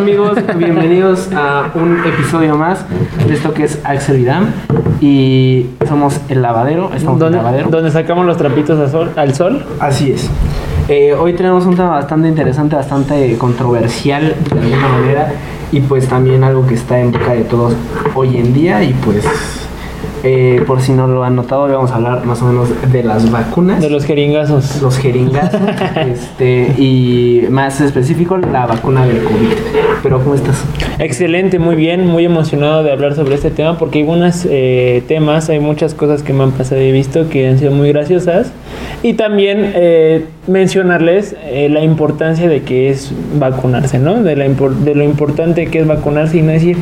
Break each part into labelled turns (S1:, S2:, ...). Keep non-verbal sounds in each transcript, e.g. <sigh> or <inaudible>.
S1: amigos? Bienvenidos a un episodio más de esto que es Axel Vidam y somos el lavadero, estamos en el
S2: donde,
S1: lavadero.
S2: donde sacamos los trapitos al sol, al sol.
S1: Así es. Eh, hoy tenemos un tema bastante interesante, bastante controversial de alguna manera y pues también algo que está en boca de todos hoy en día y pues eh, por si no lo han notado hoy vamos a hablar más o menos de las vacunas.
S2: De los jeringazos.
S1: los jeringas <laughs> este, y más específico la vacuna del COVID. Pero ¿cómo estás?
S2: Excelente, muy bien, muy emocionado de hablar sobre este tema porque hay unos eh, temas, hay muchas cosas que me han pasado y he visto que han sido muy graciosas. Y también eh, mencionarles eh, la importancia de que es vacunarse, ¿no? De, la de lo importante que es vacunarse y no decir,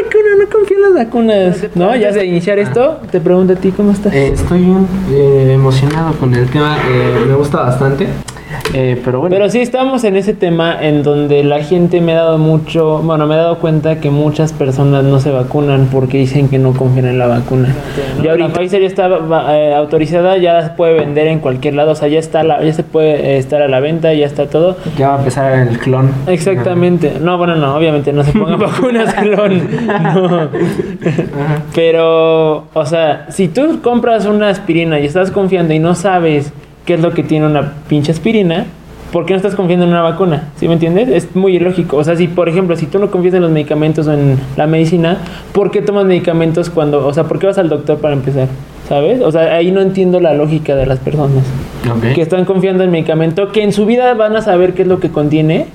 S2: ah, no confío en las vacunas. No, ya de iniciar esto, te pregunto a ti, ¿cómo estás?
S1: Eh, estoy bien eh, emocionado con el tema, eh, me gusta bastante. Eh, pero bueno,
S2: Pero sí estamos en ese tema en donde la gente me ha dado mucho, bueno, me he dado cuenta que muchas personas no se vacunan porque dicen que no confían en la vacuna. Y ahorita Pfizer ya está eh, autorizada, ya se puede vender en cualquier lado, o sea, ya está, la- ya se puede eh, estar a la venta, ya está todo.
S1: ya va a empezar el clon.
S2: Exactamente. No, bueno, no, obviamente no se pongan <laughs> vacunas clon. No. Pero, o sea, si tú compras una aspirina y estás confiando y no sabes qué es lo que tiene una pinche aspirina, ¿por qué no estás confiando en una vacuna? ¿Sí me entiendes? Es muy ilógico. O sea, si, por ejemplo, si tú no confías en los medicamentos o en la medicina, ¿por qué tomas medicamentos cuando, o sea, por qué vas al doctor para empezar? ¿Sabes? O sea, ahí no entiendo la lógica de las personas que están confiando en el medicamento, que en su vida van a saber qué es lo que contiene,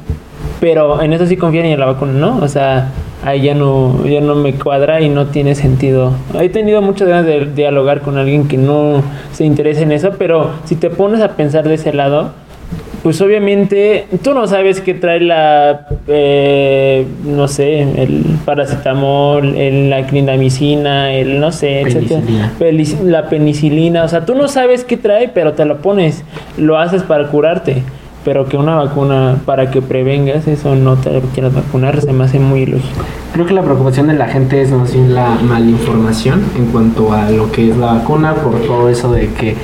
S2: pero en eso sí confían y en la vacuna, ¿no? O sea, ahí ya no, ya no me cuadra y no tiene sentido. He tenido muchas ganas de dialogar con alguien que no se interesa en eso, pero si te pones a pensar de ese lado, pues obviamente tú no sabes qué trae la, eh, no sé, el paracetamol, el, la clindamicina, el no sé, etcétera.
S1: Penicilina.
S2: La penicilina, o sea, tú no sabes qué trae, pero te lo pones, lo haces para curarte. Pero que una vacuna para que prevengas eso no te quieras vacunar se me hace muy ilógico.
S1: Creo que la preocupación de la gente es más bien la malinformación en cuanto a lo que es la vacuna, por todo eso de que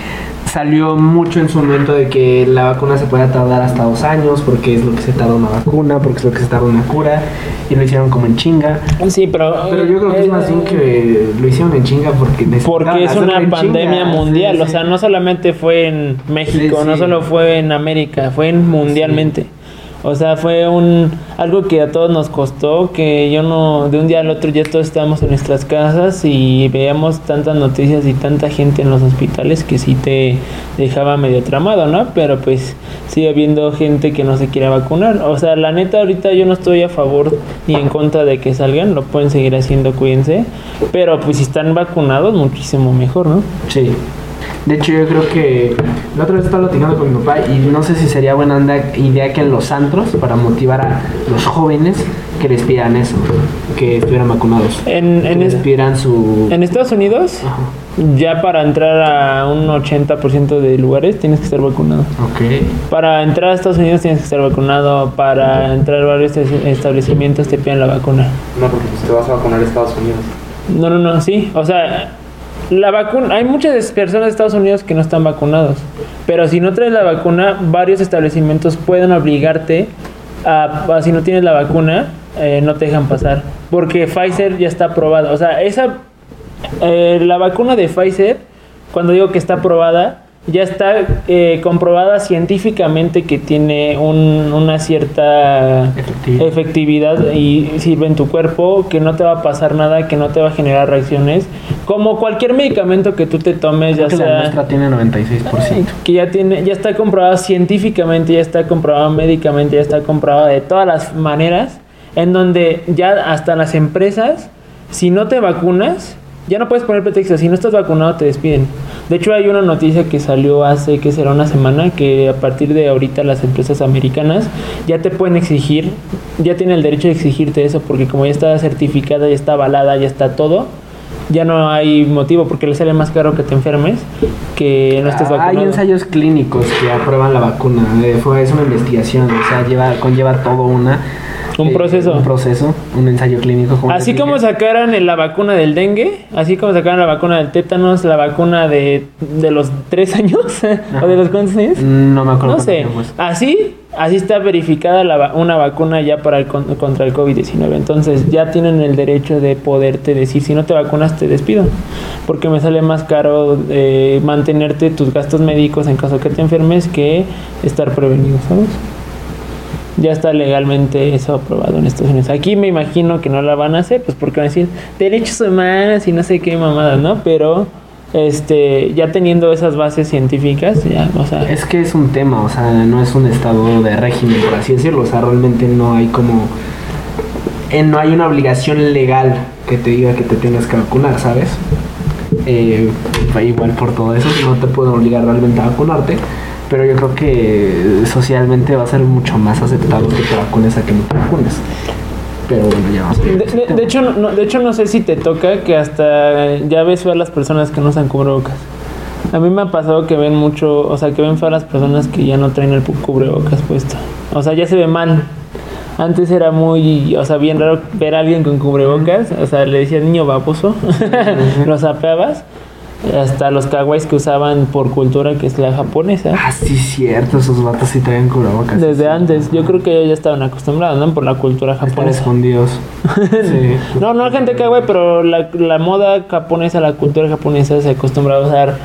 S1: salió mucho en su momento de que la vacuna se puede tardar hasta dos años, porque es lo que se tarda una vacuna, porque es lo que se tarda una cura, y lo hicieron como en chinga.
S2: Sí, pero...
S1: Pero yo creo que es más bien que lo hicieron en chinga porque
S2: Porque es una pandemia
S1: chinga.
S2: mundial,
S1: Sí,
S2: o sea, no solamente fue en México,
S1: Sí,
S2: no solo fue en América, fue en mundialmente. O sea, fue un algo que a todos nos costó, que yo no, de un día al otro ya todos estábamos en nuestras casas y veíamos tantas noticias y tanta gente en los hospitales que sí te dejaba medio tramado, ¿no? Pero pues sigue habiendo gente que no se quiere vacunar. O sea, la neta ahorita yo no estoy a favor ni en contra de que salgan, lo pueden seguir haciendo, cuídense. Pero pues si están vacunados, muchísimo mejor, ¿no?
S1: Sí. De hecho, yo creo que la otra vez estaba platicando con mi papá y no sé si sería buena onda- idea que en los antros, para motivar a los jóvenes, que les pidan eso, que estuvieran vacunados.
S2: En,
S1: que
S2: en,
S1: les
S2: es-
S1: pidieran su...
S2: en Estados Unidos,
S1: Ajá.
S2: ya para entrar a un 80% de lugares tienes que estar vacunado.
S1: Ok.
S2: Para entrar a Estados Unidos tienes que estar vacunado. Para entrar a varios es- establecimientos te piden la vacuna.
S3: No, porque pues te vas a vacunar a Estados Unidos.
S2: No, no, no, sí. O sea, la vacuna. Hay muchas personas de Estados Unidos que no están vacunados. Pero si no traes la vacuna, varios establecimientos pueden obligarte a, si no tienes la vacuna, eh, no te dejan pasar. Porque Pfizer ya está aprobada. O sea, esa. eh, la vacuna de Pfizer, cuando digo que está aprobada, ya está eh, comprobada científicamente que tiene un- una cierta
S1: Efectividad.
S2: efectividad y sirve en tu cuerpo, que no te va a pasar nada, que no te va a generar reacciones, como cualquier medicamento que tú te tomes, ya
S1: que la
S2: sea
S1: nuestra tiene 96%.
S2: que ya tiene, ya está comprobado científicamente, ya está comprobado médicamente, ya está comprobado de todas las maneras, en donde ya hasta las empresas, si no te vacunas, ya no puedes poner pretextos, si no estás vacunado te despiden. De hecho hay una noticia que salió hace que será una semana que a partir de ahorita las empresas americanas ya te pueden exigir, ya tienen el derecho de exigirte eso porque como ya está certificada, ya está avalada, ya está todo, ya no hay motivo porque le sale más caro que te enfermes que no estés
S1: Hay
S2: vacunado.
S1: ensayos clínicos que aprueban la vacuna. eh, fue, es una investigación, o sea, lleva, conlleva todo una.
S2: Un
S1: eh,
S2: proceso.
S1: Un proceso, un ensayo clínico. como
S2: Así como el- la vacuna del dengue, así como sacaron la vacuna del tétanos, la vacuna de, de los tres años, <laughs> o de los cuántos años.
S1: No me acuerdo.
S2: No sé, así, así está verificada la una vacuna ya para el, con- contra el COVID-19. Entonces ya tienen el derecho de poderte decir, si no te vacunas te despido, porque me sale más caro eh, mantenerte tus gastos médicos en caso que te enfermes que estar prevenido, ¿sabes? Ya está legalmente eso aprobado en Estados Unidos. Aquí me imagino que no la van a hacer, pues porque van a decir derechos humanos y no sé qué mamadas, ¿no? Pero este ya teniendo esas bases científicas, ya, o sea,
S1: Es que es un tema, o sea, no es un estado de régimen, por así decirlo. O sea, realmente no hay como. eh, no hay una obligación legal que te diga que te tengas que vacunar, ¿sabes? Eh, igual por todo eso, no te pueden obligar realmente a vacunarte. Pero yo creo que socialmente va a ser mucho más aceptado que te vacunes a que no te vacunes. Pero bueno, ya vamos
S2: De, de- de hecho, no, de hecho, no sé si te toca que hasta ya ves a las personas que no usan cubrebocas. A mí me ha pasado que ven mucho, o sea, que ven a las personas que ya no traen el cubrebocas puesto. O sea, ya se ve mal. Antes era muy, o sea, bien raro ver a alguien con cubrebocas. O sea, le decías niño baboso, <laughs> lo sapeabas. Hasta los kawais que usaban por cultura, que es la japonesa.
S1: Ah, sí, cierto, esos vatos sí traen cubrebocas.
S2: Desde antes, yo creo que ellos ya estaban acostumbrados, ¿no? Por la cultura
S1: Están
S2: japonesa.
S1: escondidos. <laughs> Sí.
S2: No, no gente que güey, pero la, la moda japonesa, la cultura japonesa se acostumbra a usar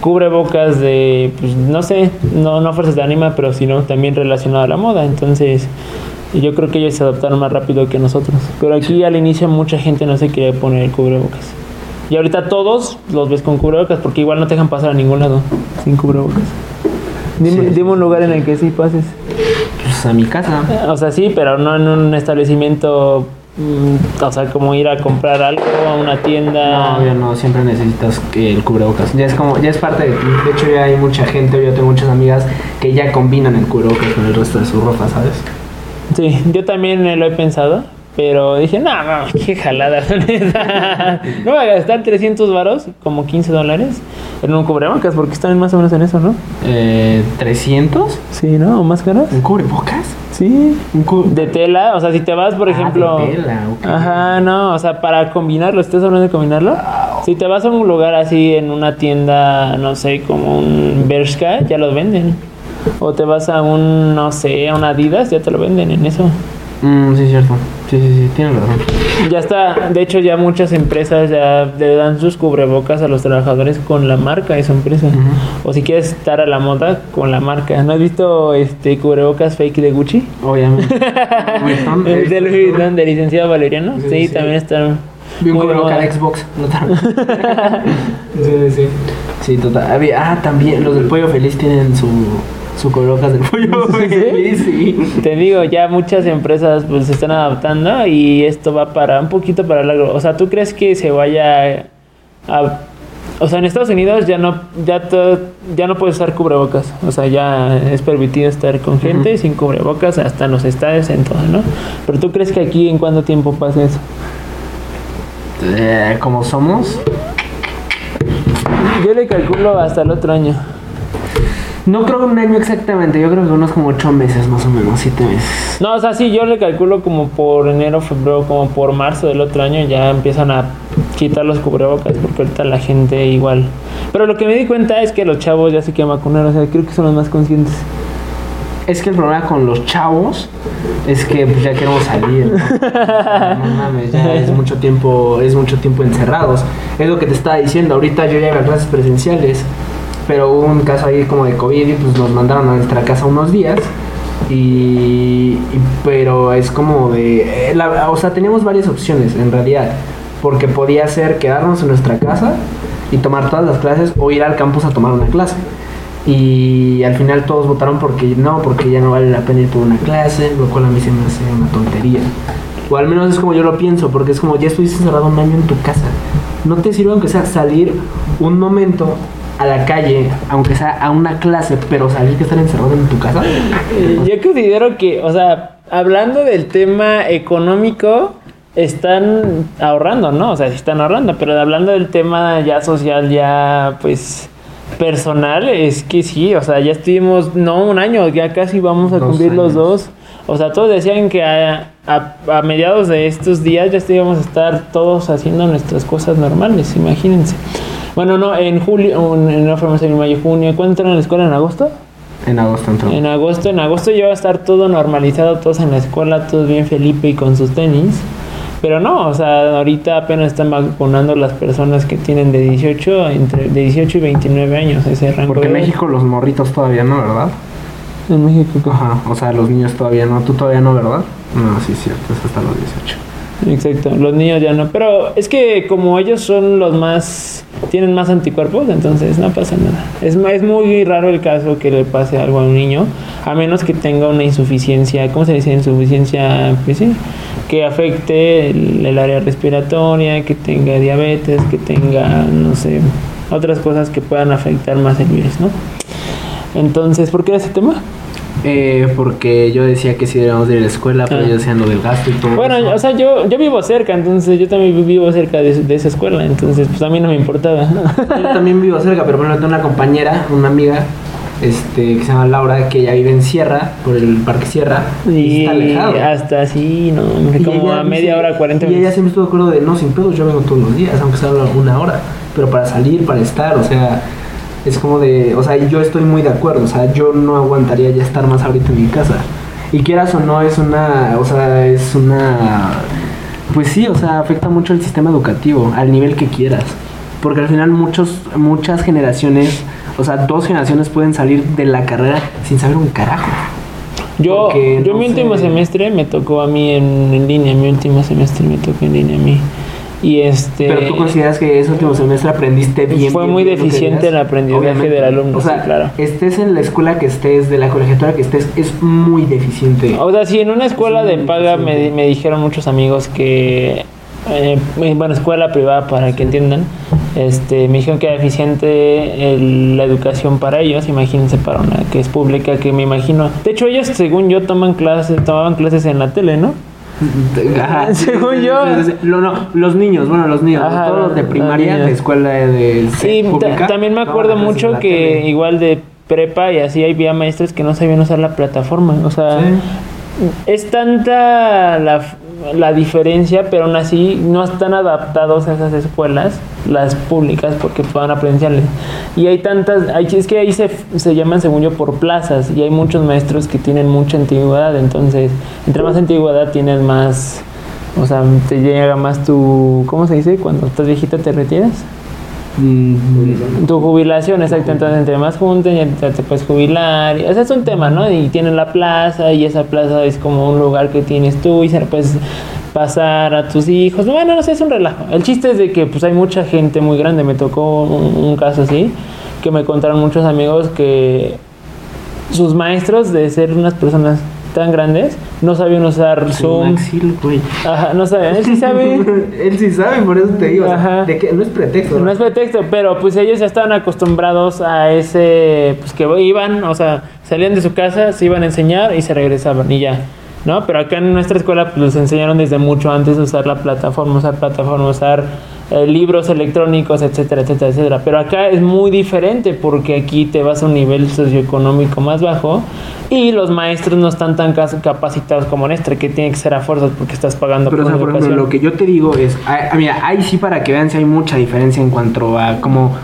S2: cubrebocas de, pues no sé, no, no fuerzas de ánima, pero sino también relacionado a la moda. Entonces, yo creo que ellos se adaptaron más rápido que nosotros. Pero aquí al inicio mucha gente no se quería poner el cubrebocas. Y ahorita todos los ves con cubrebocas porque igual no te dejan pasar a ningún lado sin cubrebocas. Dime,
S1: Sí.
S2: dime un lugar en el que sí pases.
S1: Pues a mi casa.
S2: O sea, sí, pero no en un establecimiento, mm, o sea, como ir a comprar algo a una tienda.
S1: No, ya no, siempre necesitas que el cubrebocas. Ya es como, ya es parte de ti. De hecho, ya hay mucha gente, yo tengo muchas amigas que ya combinan el cubrebocas con el resto de su ropa, ¿sabes?
S2: Sí, yo también lo he pensado, pero dije, no, no, <laughs> qué jalada. no voy a gastar 300 varos, como 15 dólares, en un cubrebocas, porque están más o menos en eso, ¿no?
S1: Eh, ¿300?
S2: Sí, ¿no? ¿O más caras?
S1: ¿Un cubrebocas?
S2: Sí.
S1: Un cu-
S2: De tela, o sea, si te vas, por
S1: Ah,
S2: ejemplo.
S1: de tela, ok.
S2: Ajá, no, o sea, para combinarlo, ¿estás hablando de combinarlo? Si te vas a un lugar así en una tienda, no sé, como un Bershka, ya los venden. O te vas a un, no sé, a un Adidas, ya te lo venden en eso.
S1: Mm, sí, cierto. Sí, sí, sí, tienes razón.
S2: Ya está, de hecho ya muchas empresas ya le dan sus cubrebocas a los trabajadores con la marca de su empresa. O si quieres estar a la moda con la marca. ¿No has visto este cubrebocas fake de Gucci?
S1: Obviamente. <laughs>
S2: El de Louis Vuitton del licenciado Valeriano.
S1: Sí,
S2: Sí,
S1: sí.
S2: también están
S1: Vi un
S2: de
S1: cubrebocas de Xbox. no <laughs> sí, sí, sí. Sí, total. Ah, también los del pollo feliz tienen su, su cubrebocas del <laughs> pollo
S2: ¿Sí?
S1: sí.
S2: Te digo, ya muchas empresas pues se están adaptando y esto va para un poquito para largo. O sea, ¿tú crees que se vaya a o sea, en Estados Unidos ya no ya to- ya no puedes usar cubrebocas. O sea, ya es permitido estar con gente sin cubrebocas hasta en los estadios en todo, ¿no? Pero tú crees que aquí en cuánto tiempo pasa eso?
S1: Eh, como somos,
S2: Yo le calculo hasta el otro año.
S1: No creo que un año exactamente, yo creo que unos como ocho meses más o menos, siete meses.
S2: No, o sea, sí, yo le calculo como por enero, febrero, como por marzo del otro año ya empiezan a quitar los cubrebocas porque ahorita la gente igual. Pero lo que me di cuenta es que los chavos ya se quieren vacunar, o sea, creo que son los más conscientes.
S1: Es que el problema con los chavos es que pues, ya queremos salir. ¿no? <laughs> No mames, ya es mucho tiempo, es mucho tiempo encerrados. Es lo que te estaba diciendo. Ahorita yo ya iba a clases presenciales, pero hubo un caso ahí como de COVID y pues nos mandaron a nuestra casa unos días. Y, pero es como de, eh, la- o sea, teníamos varias opciones en realidad, porque podía ser quedarnos en nuestra casa y tomar todas las clases o ir al campus a tomar una clase. Y al final todos votaron porque no, porque ya no vale la pena ir por una clase, lo cual a mí se me hace una tontería. O al menos es como yo lo pienso, porque es como ya estuviste encerrado un año en tu casa. No te sirve aunque sea salir un momento a la calle, aunque sea a una clase, pero salir que estar encerrado en tu casa.
S2: Eh, Yo considero que, o sea, hablando del tema económico, están ahorrando, ¿no? O sea, sí están ahorrando, pero hablando del tema ya social, ya pues personal, es que sí, o sea, ya estuvimos, no un año, ya casi vamos a
S1: Dos
S2: cumplir los dos. O sea, todos decían que a- a, a mediados de estos días ya íbamos a estar todos haciendo nuestras cosas normales, imagínense. Bueno, no, en julio, en, no fuimos en mayo, junio. ¿Cuándo entran a la escuela? ¿En agosto?
S1: En agosto entró.
S2: En agosto, en agosto ya va a estar todo normalizado, todos en la escuela, todos bien Felipe y con sus tenis. Pero no, o sea, ahorita apenas están vacunando las personas que tienen de 18 entre de 18 y 29 años ese rango.
S1: Porque en. México los morritos todavía no, ¿verdad?
S2: En México.
S1: Ajá, o sea, los niños todavía no, tú todavía no, ¿verdad? No, sí, cierto, es hasta los 18.
S2: Exacto, los niños ya no. Pero es que como ellos son los más, tienen más anticuerpos, entonces no pasa nada. Es, muy raro el caso que le pase algo a un niño, a menos que tenga una insuficiencia, ¿cómo se dice? Insuficiencia, pues sí, que afecte el, área respiratoria, que tenga diabetes, que tenga, no sé, otras cosas que puedan afectar más el virus, ¿no? Entonces, ¿por qué ese tema?
S1: Eh, porque yo decía que sí deberíamos de ir a la escuela, pero
S2: Ah.
S1: ellos decían lo del gasto y todo.
S2: Bueno,
S1: eso.
S2: o sea, yo, yo vivo cerca, entonces yo también vivo cerca de, de esa escuela, entonces pues a mí no me importaba. <laughs>
S1: Yo también vivo cerca, pero bueno, tengo una compañera, una amiga, este, que se llama Laura, que ella vive en Sierra, por el Parque Sierra, y,
S2: Y
S1: está alejado.
S2: hasta así, no, hombre, como
S1: ella
S2: a media hora, 40
S1: Y ella
S2: minutos.
S1: siempre estuvo de acuerdo de, no, sin pedos, yo vengo todos los días, aunque sea una hora, pero para salir, para estar, o sea, es como de, o sea, yo estoy muy de acuerdo, o sea, yo no aguantaría ya estar más ahorita en mi casa. Y quieras o no, es una, o sea, es una, pues sí, o sea, afecta mucho el sistema educativo, al nivel que quieras. Porque al final muchos, muchas generaciones, o sea, dos generaciones pueden salir de la carrera sin saber un carajo.
S2: Yo,
S1: porque
S2: yo
S1: no
S2: mi último semestre me tocó a mí en, en línea, mi último semestre me tocó en línea a mí. Y este...
S1: Pero tú consideras que ese último semestre aprendiste bien.
S2: Fue
S1: bien,
S2: muy
S1: bien
S2: deficiente el aprendizaje
S1: Obviamente.
S2: del alumno,
S1: O sea,
S2: sí, claro.
S1: estés en la escuela que estés, de la colegiatura que estés, es muy deficiente.
S2: O sea, sí, en una escuela
S1: Es
S2: de paga me, me dijeron muchos amigos que, eh, bueno, escuela privada para que entiendan, este, me dijeron que era deficiente el- la educación para ellos, imagínense para una que es pública, que me imagino. De hecho, ellos, según yo, toman clases, tomaban clases en la tele, ¿no?
S1: Ajá. <laughs>
S2: Según yo.
S1: Lo- no, los niños, bueno, los niños,
S2: Ajá,
S1: todos los de primaria, de escuela de
S2: Sí,
S1: pública,
S2: también me acuerdo mucho que
S1: tele.
S2: igual de prepa y así había maestros que no sabían usar la plataforma, o sea...
S1: Sí.
S2: Es tanta la, la diferencia, pero aún así no están adaptados a esas escuelas, las públicas, porque puedan aprender. Y hay tantas, hay, es que ahí se, se llaman, según yo, por plazas, y hay muchos maestros que tienen mucha antigüedad, entonces, entre más antigüedad tienes más, o sea, te llega más tu, ¿cómo se dice? Cuando estás viejita te retiras.
S1: Mm,
S2: Tu jubilación, exacto. Entonces, entre más junten, ya te, puedes jubilar. y- Ese es un tema, ¿no? Y tienen la plaza, y esa plaza es como un lugar que tienes tú y se la puedes pasar a tus hijos. Bueno, no sé, es un relajo. El chiste es de que pues hay mucha gente muy grande. Me tocó un caso así, que me contaron muchos amigos que sus maestros, de ser unas personas tan grandes, no sabían usar Zoom.
S1: Maxil, güey.
S2: Ajá, no sabían. Él sí <laughs> sabe.
S1: Él sí sabe, por eso te digo. o sea,
S2: Ajá.
S1: de que no es pretexto.
S2: No es pretexto, pero pues ellos ya estaban acostumbrados a ese, pues que iban, o sea, salían de su casa, se iban a enseñar y se regresaban y ya, ¿no? Pero acá en nuestra escuela pues les enseñaron desde mucho antes de usar la plataforma, usar plataforma, usar eh, libros electrónicos, etcétera, etcétera, etcétera. Pero acá es muy diferente porque aquí te vas a un nivel socioeconómico más bajo y los maestros no están tan capacitados como nuestra, que tiene que ser a fuerzas porque estás pagando
S1: Pero, o
S2: por
S1: sea, por ejemplo,
S2: educación.
S1: lo que yo te digo es, ah, ah, mira, ahí sí para que vean si hay mucha diferencia en cuanto a cómo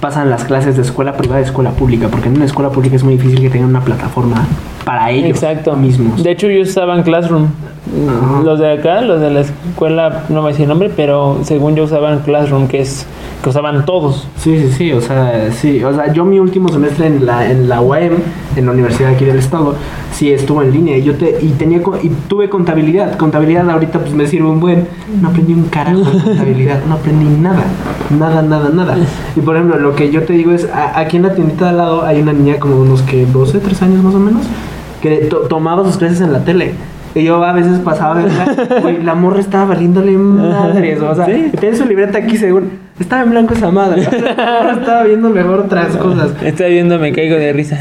S1: pasan las clases de escuela privada y escuela pública, porque en una escuela pública es muy difícil que tengan una plataforma para ellos
S2: Exacto.
S1: mismos.
S2: De hecho, yo estaba en Classroom.
S1: Ajá.
S2: Los de acá, los de la escuela, no me voy a decir el nombre, pero según yo usaban Classroom, que es que usaban todos.
S1: Sí, sí, sí, o sea, sí, o sea, yo mi último semestre en la, en la UAM, en la Universidad aquí del Estado, sí estuvo en línea y yo te, y tenía, y tuve contabilidad, contabilidad ahorita pues me sirve un buen, no aprendí un carajo de contabilidad, no aprendí nada, nada, nada, nada. Y por ejemplo, lo que yo te digo es, a- aquí en la tiendita de al lado hay una niña como unos que 12, 13 años más o menos, que to- tomaba sus clases en la tele. Y yo a veces pasaba <laughs> güey, la morra estaba valiéndole madres, o sea,
S2: Sí.
S1: tiene su libreta aquí según, estaba en blanco esa madre, o <laughs> sea, la estaba viendo mejor otras cosas.
S2: Está viendo, me caigo de risa.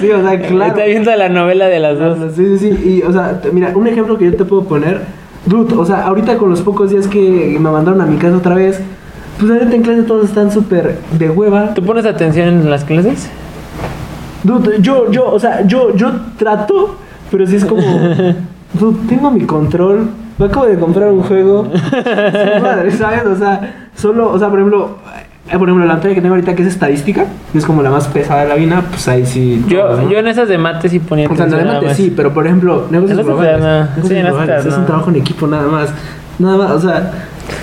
S1: Sí, o sea, claro.
S2: Está viendo la novela de las dos.
S1: Sí, sí, sí, y o sea, mira, un ejemplo que yo te puedo poner, dude, o sea, ahorita con los pocos días que me mandaron a mi casa otra vez, pues ahorita en clase todos están súper de hueva.
S2: ¿Tú pones atención en las clases?
S1: Dude, yo, yo, o sea, yo, yo trato, pero sí es como, <laughs> "Dude, tengo mi control, me acabo de comprar un juego. <laughs> Madre, ¿sabes? O sea, solo, o sea, por ejemplo, eh, por ejemplo, la materia que tengo ahorita que es estadística, que es como la más pesada de la vida, pues ahí sí.
S2: Yo,
S1: todos, ¿no?
S2: yo en esas de mate sí ponía
S1: O sea, nada más
S2: más.
S1: sí, pero por ejemplo, negocios
S2: En
S1: globales.
S2: no. Sí, en
S1: globales,
S2: otras
S1: es un
S2: no.
S1: trabajo en equipo nada más. Nada más, o sea,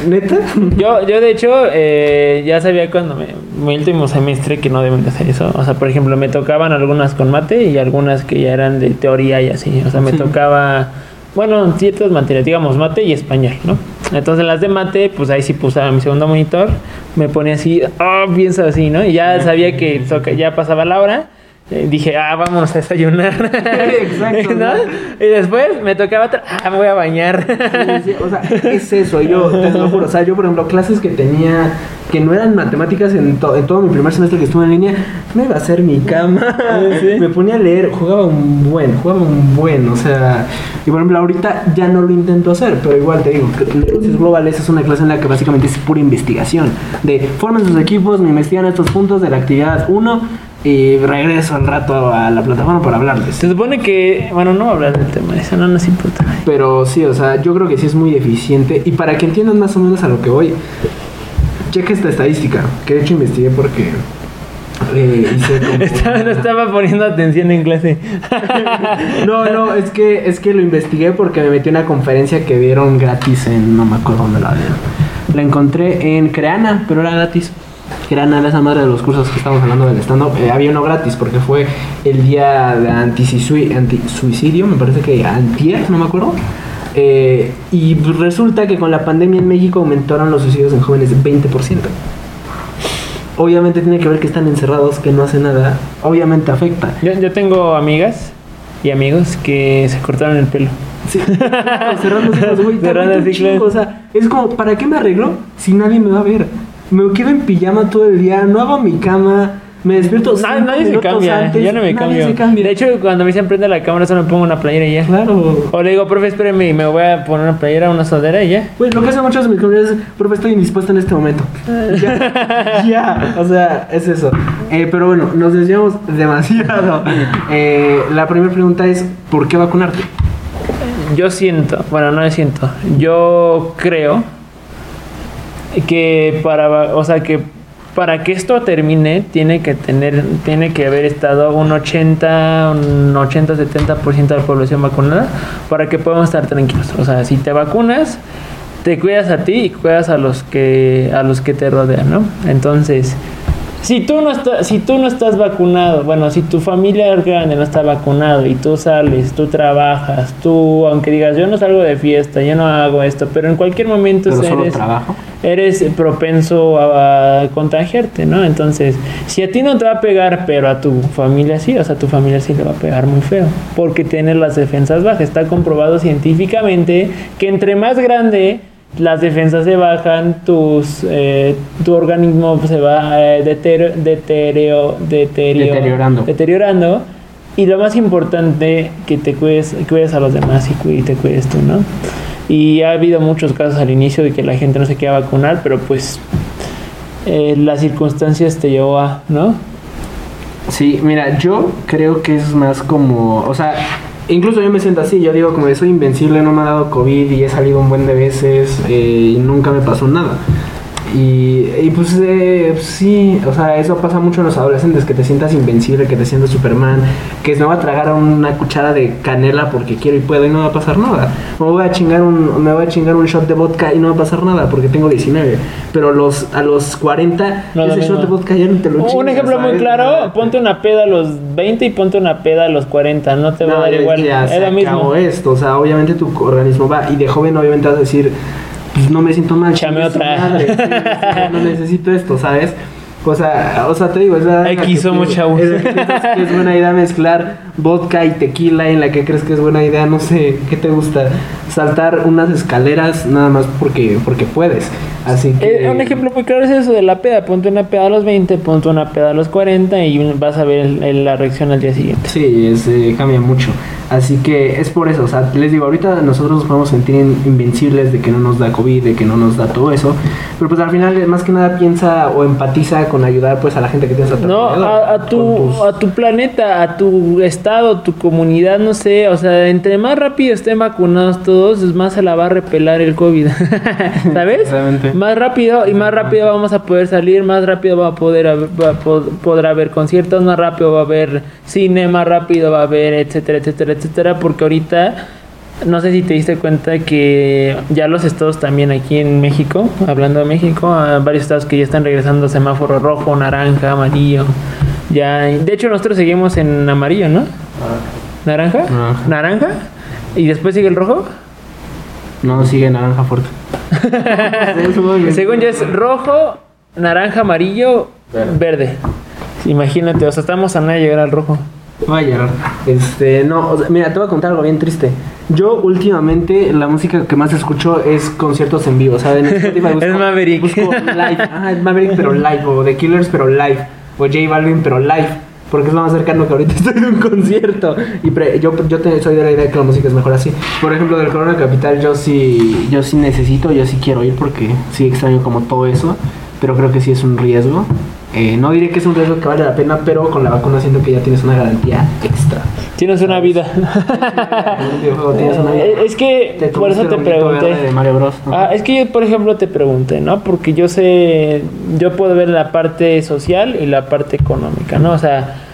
S1: neta.
S2: Yo, yo de hecho, eh, ya sabía cuando me, mi último semestre que no deben de hacer eso. O sea, por ejemplo, me tocaban algunas con mate y algunas que ya eran de teoría y así. O sea, me
S1: Sí.
S2: tocaba, bueno, ciertas materias, digamos, mate y español, ¿no? Entonces, las de mate, pues ahí sí puse mi segundo monitor, me ponía así, ah, pienso así, ¿no? Y ya sabía que ya pasaba la hora. Eh, dije, ah, vámonos a desayunar. <laughs>
S1: Exacto, <laughs>
S2: ¿No?
S1: ¿no?
S2: Y después me tocaba, ah, me voy a bañar.
S1: Sí, sí, o sea, <laughs> es eso, yo te lo juro, o sea, yo por ejemplo, clases que tenía que no eran matemáticas en, to- en todo mi primer semestre que estuve en línea, me iba a hacer mi cama,
S2: Sí.
S1: me ponía a leer, jugaba un buen, jugaba un buen, o sea, y por ejemplo, ahorita ya no lo intento hacer, pero igual te digo, negocios globales es una clase en la que básicamente es pura investigación, de formen sus equipos, me investigan estos puntos de la actividad 1 y regreso al rato a la plataforma para hablarles.
S2: Se supone que, bueno, no voy a hablar del tema, eso no nos importa.
S1: Pero sí, o sea, yo creo que sí es muy deficiente. Y para que entiendan más o menos a lo que voy, checa esta estadística, que de hecho investigué porque eh, hice <laughs> como-
S2: Estaba, no estaba poniendo atención en clase. <laughs>
S1: No, no, es que, es que lo investigué porque me metí a una conferencia que dieron gratis en, no me acuerdo dónde la dieron. La encontré en Creana, pero era gratis. Creana era esa madre de los cursos que estamos hablando del stand-up. Eh, había uno gratis porque fue el día de antisui- antisuicidio, me parece que antier, no me acuerdo. Eh, y resulta que con la pandemia en México aumentaron los suicidios en jóvenes 20%. Obviamente tiene que ver que están encerrados, que no hacen nada. Obviamente afecta.
S2: Yo, yo tengo amigas y amigos que se cortaron el pelo.
S1: Sí, cerrando ciclos, güey. <laughs> O sea, es como, ¿para qué me arreglo si nadie me va a ver? Me quedo en pijama todo el día, no hago mi cama, me despierto. Cinco
S2: nadie se cambia,
S1: antes,
S2: yo no me cambio. De hecho, cuando me dicen prende la cámara, solo me pongo una playera y ya.
S1: claro.
S2: O le digo, profe, espéreme y me voy a poner una playera, una sudadera y ya.
S1: Güey, lo que hacen muchos de mis compañeros es, profe, estoy indispuesto en este momento. <laughs> ya, ya, o sea, es eso. Eh, pero bueno, nos desviamos demasiado. <laughs> Eh, la primera pregunta es, ¿por qué vacunarte?
S2: Yo siento, bueno, no siento, yo creo que para, o sea, que para que esto termine tiene que tener, tiene que haber estado un 80, un 80, 70% de la población vacunada para que podamos estar tranquilos. O sea, si te vacunas, te cuidas a ti y cuidas a los que, a los que te rodean, ¿no? Entonces, si tú no estás, si tú no estás vacunado, bueno, si tu familia grande no está vacunado y tú sales, tú trabajas, tú, aunque digas yo no salgo de fiesta, yo no hago esto, pero en cualquier momento eres, eres propenso a, contagiarte, ¿no? Entonces, si a ti no te va a pegar, pero a tu familia sí, o sea, a tu familia sí le va a pegar muy feo, porque tiene las defensas bajas. Está comprobado científicamente que entre más grande las defensas se bajan, tus, eh, tu organismo se va eh, deterio- deterio- deterio-
S1: Deteriorando.
S2: deteriorando. Y lo más importante, que te cuides, cuides a los demás y, cu- y te cuides tú, ¿no? Y ha habido muchos casos al inicio de que la gente no se quiera vacunar, pero pues eh, las circunstancias te llevó a, ¿no?
S1: Sí, mira, yo creo que es más como, o sea, incluso yo me siento así, yo digo como de soy invencible, no me ha dado COVID y he salido un buen de veces eh, y nunca me pasó nada. Y, y pues eh, sí, o sea, eso pasa mucho en los adolescentes, que te sientas invencible, que te sientas Superman, que me voy a tragar una cuchara de canela porque quiero y puedo y no va a pasar nada. Me voy a chingar un, me voy a chingar un shot de vodka y no va a pasar nada porque tengo 19. Pero los, a los 40,
S2: No,
S1: ese shot
S2: mismo.
S1: de vodka ya no te lo
S2: Un
S1: chingas,
S2: ejemplo muy
S1: ¿sabes?
S2: claro, ponte una peda a los 20 y ponte una peda a los 40, no te va a
S1: No,
S2: dar igual,
S1: ya
S2: es
S1: se
S2: lo mismo.
S1: esto, o sea, obviamente tu organismo va y de joven obviamente vas a decir, pues no me siento mal, su
S2: otra.
S1: madre, sí, no necesito esto, ¿sabes? O sea, o sea, te digo, es la
S2: Aquí somos chavos.
S1: piensas que es buena idea mezclar vodka y tequila, en la que crees que es buena idea, no sé, ¿qué te gusta? Saltar unas escaleras nada más porque porque puedes. Así que
S2: Eh, un ejemplo muy claro es eso de la peda, ponte una peda a los 20, ponte una peda a los 40 y vas a ver el- el- la reacción al día siguiente.
S1: Sí, es, eh, cambia mucho. Así que es por eso, o sea, les digo, ahorita nosotros nos podemos sentir in- invencibles de que no nos da COVID, de que no nos da todo eso, pero pues al final más que nada piensa o empatiza con ayudar pues a la gente que tienes a tu
S2: No, a, a tu,
S1: tus-
S2: a tu planeta, a tu estado, tu comunidad, no sé, o sea, entre más rápido estén vacunados todos, es más se la va a repelar el COVID, <laughs> ¿sabes?
S1: Exactamente.
S2: Más rápido y más rápido vamos a poder salir, más rápido va a poder haber, va a po- podrá haber conciertos, más rápido va a haber cine, más rápido va a haber, etcétera, etcétera, etcétera, porque ahorita no sé si te diste cuenta que ya los estados también aquí en México, hablando de México, varios estados que ya están regresando a semáforo rojo, naranja, amarillo. Ya, de hecho nosotros seguimos en amarillo, ¿no? ¿Naranja?
S1: Naranja.
S2: ¿Naranja? ¿Y después sigue el rojo?
S1: No, sigue naranja fuerte. <laughs>
S2: Según yo es rojo, naranja, amarillo, verde. Imagínate, o sea, estamos a nada de llegar al rojo.
S1: Voy a llorar. Este, no, o sea, mira, te voy a contar algo bien triste. Yo últimamente la música que más escucho es conciertos en vivo, o sea, en Spotify <laughs> busco,
S2: Es Maverick.
S1: busco live, ajá, es Maverick pero live, o The Killers pero live, o J Balvin pero live, porque es lo más cercano que ahorita <laughs> estoy de un concierto. Y pre- yo, yo te- soy de la idea de que la música es mejor así. Por ejemplo, del Corona Capital yo sí, yo sí necesito, yo sí quiero ir porque sí extraño como todo eso, pero creo que sí es un riesgo. Eh, no diré que es un riesgo que vale la pena, pero con la vacuna siento que ya tienes una garantía extra.
S2: Tienes una vida. <laughs>
S1: Tienes una
S2: es que por eso te
S1: verde de
S2: pregunté.
S1: Mario Bros.
S2: Ah, es que yo, por ejemplo, te pregunté, ¿no? Porque yo sé, yo puedo ver la parte social y la parte económica, ¿no? O sea,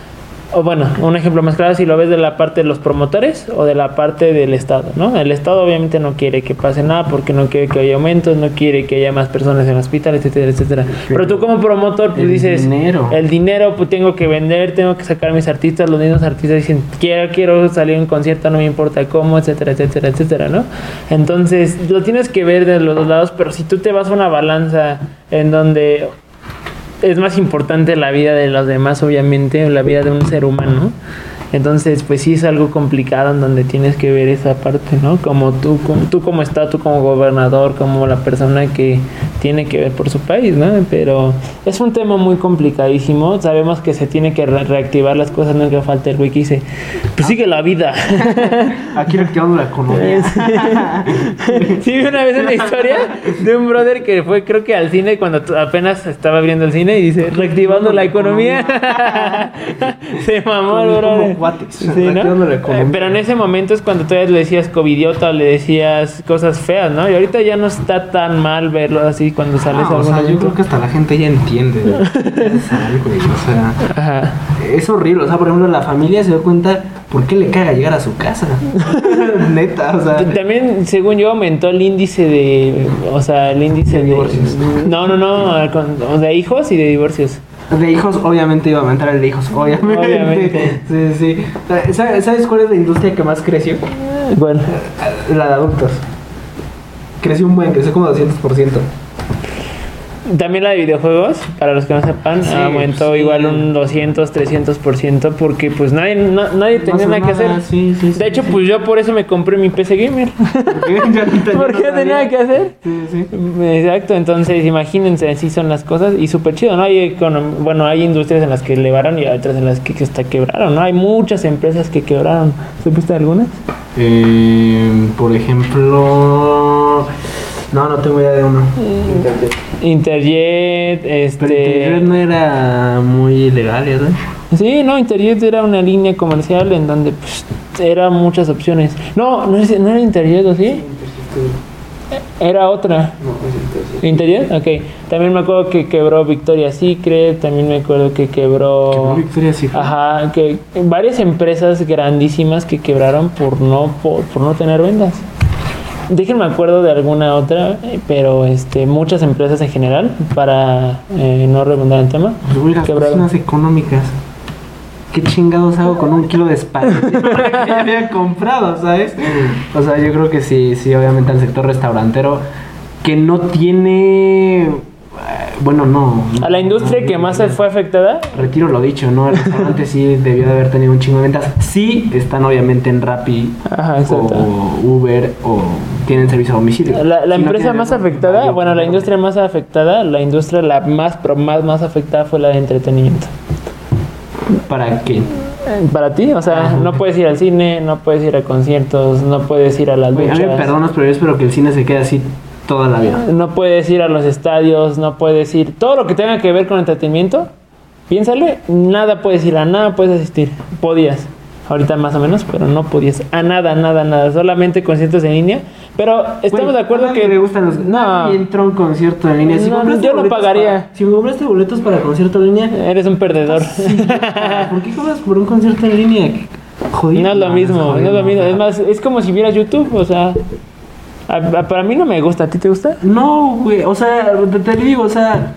S2: o bueno, un ejemplo más claro, si lo ves de la parte de los promotores o de la parte del Estado, ¿no? El Estado obviamente no quiere que pase nada porque no quiere que haya aumentos, no quiere que haya más personas en hospitales, etcétera, etcétera. Pero tú como promotor, pues
S1: El
S2: dices,
S1: dinero.
S2: el dinero, pues tengo que vender, tengo que sacar a mis artistas, los mismos artistas dicen, quiero, quiero salir a un concierto, no me importa cómo, etcétera, etcétera, etcétera, ¿no? Entonces, lo tienes que ver de los dos lados, pero si tú te vas a una balanza en donde es más importante la vida de los demás, obviamente, la vida de un ser humano. Entonces, pues sí es algo complicado en donde tienes que ver esa parte, ¿no? Como tú, como, tú como está, tú como gobernador, como la persona que tiene que ver por su país, ¿no? Pero es un tema muy complicadísimo. Sabemos que se tiene que re- reactivar las cosas, no es que falte el güey que dice, pues sigue la vida. <laughs>
S1: Aquí reactivando la economía. <laughs>
S2: Sí, una vez una historia de un brother que fue, creo que al cine cuando apenas estaba abriendo el cine y dice, reactivando la economía. <laughs> Se mamó el brother. Eh, Pero en ese momento es cuando todavía le decías covidiota o le decías cosas feas, ¿no? Y ahorita ya no está tan mal verlo así cuando sales
S1: Ah,
S2: a
S1: o sea, yo creo que hasta la gente ya entiende. <laughs> güey, o sea,
S2: Ajá.
S1: es horrible. O sea, por ejemplo, la familia se da cuenta por qué le caga llegar a su casa. <laughs> Neta, o sea.
S2: También, según yo, aumentó el índice de. O sea, el índice
S1: De divorcios.
S2: No, no, no. o de hijos y de divorcios.
S1: De hijos, obviamente iba a aumentar el de hijos, obviamente.
S2: Obviamente. <laughs>
S1: Sí, sí. ¿Sabes cuál es la industria que más creció?
S2: Bueno.
S1: La de adultos. Creció un buen, creció como 200%.
S2: También la de videojuegos, para los que no sepan,
S1: Sí,
S2: aumentó
S1: sí.
S2: igual un 200, 300% porque pues nadie, na- nadie tenía nada que hacer.
S1: sí,
S2: de hecho, pues yo por eso me compré mi PC Gamer.
S1: Ya ahorita ya
S2: ¿Por
S1: no
S2: tenía <laughs> que hacer?
S1: Sí, sí.
S2: Exacto, entonces imagínense, así son las cosas y súper chido, ¿no? Hay bueno, hay industrias en las que elevaron y otras en las que, que hasta quebraron, ¿no? Hay muchas empresas que quebraron. ¿Supiste algunas?
S1: Eh, por ejemplo. No, no tengo idea de uno.
S2: Interjet,
S1: Pero
S2: este...
S1: Internet no era muy ilegal, ¿verdad?
S2: Sí, no, Interjet era una línea comercial en donde pues, eran muchas opciones. No, no, es- no era Interjet, ¿o sí? Era otra.
S3: No, es
S2: ¿Interjet?
S3: Interjet.
S2: Ok. También me acuerdo que quebró Victoria's Secret, también me acuerdo que quebró...
S1: Quebró Victoria's Secret.
S2: Ajá, que varias empresas grandísimas que quebraron por no, por, por no tener ventas. Déjenme acuerdo de alguna otra, eh, pero este, muchas empresas en general, para eh, no redundar en tema,
S1: Pues, güey, las económicas. ¿Qué chingados hago con un kilo de espagueti <laughs> que ya había comprado, sabes? O sea, yo creo que sí, sí, obviamente al sector restaurantero que no tiene... Bueno, no.
S2: A la industria que más se fue afectada,
S1: Retiro lo dicho, ¿no? El restaurante sí debió de haber tenido un chingo de ventas. Sí están obviamente en Rappi
S2: Ajá,
S1: o Uber o tienen servicio a domicilio.
S2: La, la
S1: Si no
S2: empresa más afectada, bueno, la industria más afectada, la industria la más, pero más, más afectada fue la de entretenimiento.
S1: ¿Para qué?
S2: Eh, Para ti, o sea, no puedes ir al cine, no puedes ir a conciertos, no puedes ir a las
S1: Güey, a mí me
S2: luchas,
S1: perdonas, pero yo espero que el cine se quede así toda la vida.
S2: no puedes ir a los estadios, no puedes ir, todo lo que tenga que ver con entretenimiento, piénsale, nada puedes ir, a nada puedes asistir, podías, ahorita más o menos, pero no podías, a nada, nada, nada, solamente conciertos en línea, pero estamos de acuerdo
S1: a
S2: que...
S1: le gustan los...
S2: No.
S1: A un concierto en línea. Si
S2: No, yo no pagaría.
S1: para- si me compraste boletos para concierto en línea...
S2: Eres un perdedor. <laughs>
S1: ¿Por qué cobras por un concierto en línea? Jodido.
S2: No es lo mismo, no es lo mismo. Es más, es como si vieras YouTube, o sea, a- a- para mí no me gusta. ¿A ti te gusta?
S1: No, güey, o sea, te, te digo, o sea,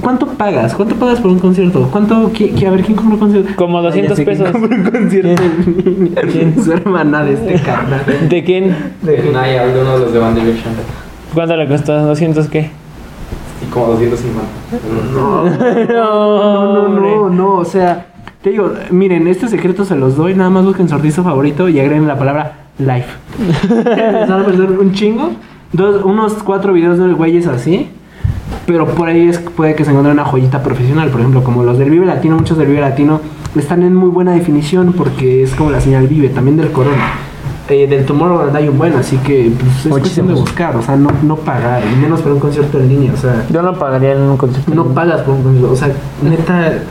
S1: ¿cuánto pagas? ¿Cuánto pagas por un concierto? ¿Cuánto, qui- a ver, ¿quién compra un concierto?
S2: Como
S1: Ah, ya
S2: 200
S1: sé quién
S2: pesos.
S1: compra un concierto en línea. Su hermana de este carnal.
S2: ¿De quién?
S3: De Naya, de uno de los de One Direction.
S2: ¿Cuánto le costó? ¿200 qué?
S3: Y como 250.
S1: No, no, no, no, no, o sea, te digo, miren, este secreto se los doy, nada más busquen su artista favorito y agreguen la palabra live. Van <laughs> a perder un chingo, dos, unos cuatro videos de güeyes así, pero por ahí es, puede que se encuentre una joyita profesional, por ejemplo, como los del Vive Latino, muchos del Vive Latino están en muy buena definición porque es como la señal Vive, también del Corona. Eh, del Tomorrowland hay un buen, así que pues, es cuestión de buscar, o sea, no, no pagar, y menos por un concierto en línea, o sea,
S2: Yo no pagaría en un concierto.
S1: no pagas por un concierto. O sea, neta,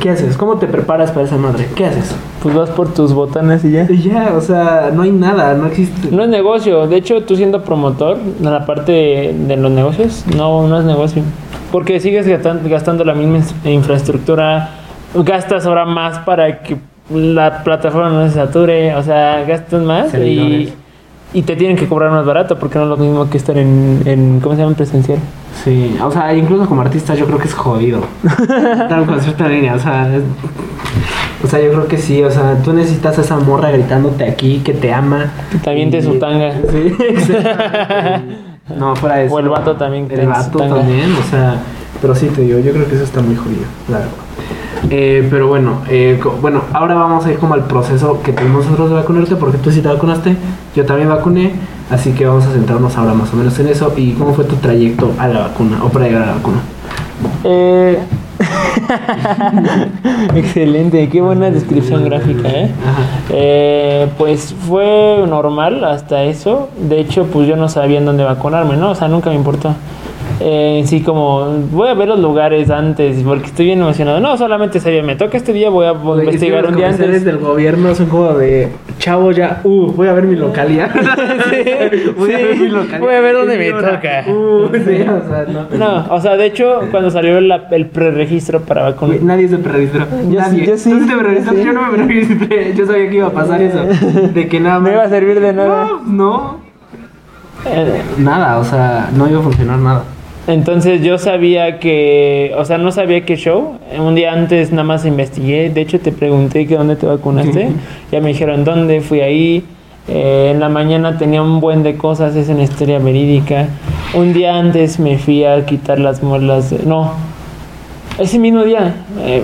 S1: ¿qué haces? ¿Cómo te preparas para esa madre? ¿Qué haces?
S2: Pues vas por tus botanas y ya.
S1: Y ya, o sea, no hay nada, no existe.
S2: No es negocio. De hecho, tú siendo promotor de la parte de, de los negocios, no, no es negocio. Porque sigues gastan- gastando la misma infraestructura, gastas ahora más para que la plataforma no se sature, o sea, gastas más
S1: Servidores.
S2: y te tienen que cobrar más barato porque no es lo mismo que estar en, en ¿cómo se llama? En presencial.
S1: Sí, o sea, incluso como artista yo creo que es jodido. Dar un concierto en línea, o sea, es- o sea, yo creo que sí, o sea, tú necesitas a esa morra gritándote aquí que te ama.
S2: Que te
S1: Y-
S2: su tanga.
S1: Sí. <laughs> No, fuera de eso.
S2: O el vato también
S1: El vato también, o sea, pero sí te digo, yo creo que eso está muy jodido, claro. Eh, pero bueno, eh, bueno, ahora vamos a ir como al proceso que tuvimos nosotros de vacunarte, porque tú sí te vacunaste, yo también vacuné, así que vamos a centrarnos ahora más o menos en eso y cómo fue tu trayecto a la vacuna o para llegar a la vacuna.
S2: Eh, <laughs> Excelente, qué buena descripción gráfica, ¿eh? Eh, pues fue normal hasta eso. De hecho, pues yo no sabía en dónde vacunarme, ¿no? O sea, nunca me importó. Eh, sí, como voy a ver los lugares antes porque estoy bien emocionado. No, solamente sabía, me toca este día, voy a investigar un día antes.
S1: del gobierno son como de chavo ya, uh, voy a ver mi localidad. <laughs> <laughs> voy a
S2: sí,
S1: ver mi localidad.
S2: voy a ver dónde me toca.
S1: Uh, <laughs> sí, o sea, no.
S2: No, o sea, de hecho, cuando salió la- el preregistro para vacunar.
S1: Nadie es de preregistro.
S2: Yo
S1: nadie.
S2: sí, yo sí,
S1: ¿Tú sí te preregistraste?
S2: sí.
S1: Yo no me preregistré. Yo sabía que iba a pasar eso. De que nada más.
S2: No iba a servir de nada.
S1: No, no.
S2: Eh,
S1: Nada, o sea, no iba a funcionar nada.
S2: Entonces yo sabía que, o sea, no sabía qué show. Un día antes nada más investigué. De hecho, te pregunté que dónde te vacunaste. Ya me dijeron dónde, fui ahí. Eh, en la mañana tenía un buen de cosas, es una historia verídica. Un día antes me fui a quitar las muelas. no, ese mismo día eh,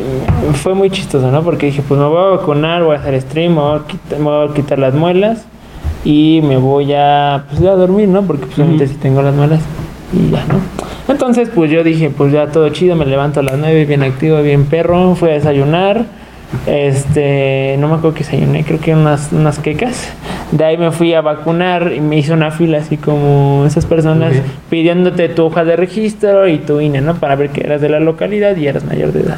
S2: fue muy chistoso, ¿no? Porque dije, pues me voy a vacunar, voy a hacer stream, me voy a quitar, me voy a quitar las muelas y me voy a, pues, a dormir, ¿no? Porque pues, obviamente sí tengo las muelas y ya, ¿no? Entonces, pues yo dije, pues ya todo chido, me levanto a las 9, bien activo, bien perro, fui a desayunar. Este, no me acuerdo que desayuné, creo que unas, unas quecas. De ahí me fui a vacunar y me hice una fila así como esas personas pidiéndote tu hoja de registro y tu INE, ¿no? Para ver que eras de la localidad y eras mayor de edad.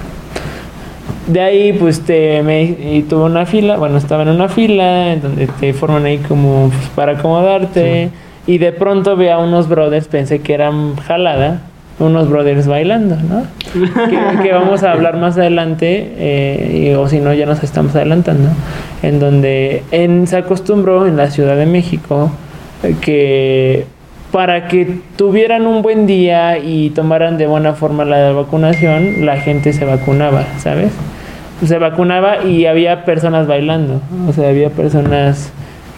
S2: De ahí, pues, te, me, y tuve una fila, bueno, estaba en una fila en donde te forman ahí como pues, para acomodarte. Y de pronto ve a unos brothers, pensé que eran jalada, unos brothers bailando, ¿no? que, que vamos a hablar más adelante, eh, y- o si no, ya nos estamos adelantando. En donde en, se acostumbró en la Ciudad de México eh, que para que tuvieran un buen día y tomaran de buena forma la vacunación, la gente se vacunaba, ¿sabes? Se vacunaba y había personas bailando, o sea, había personas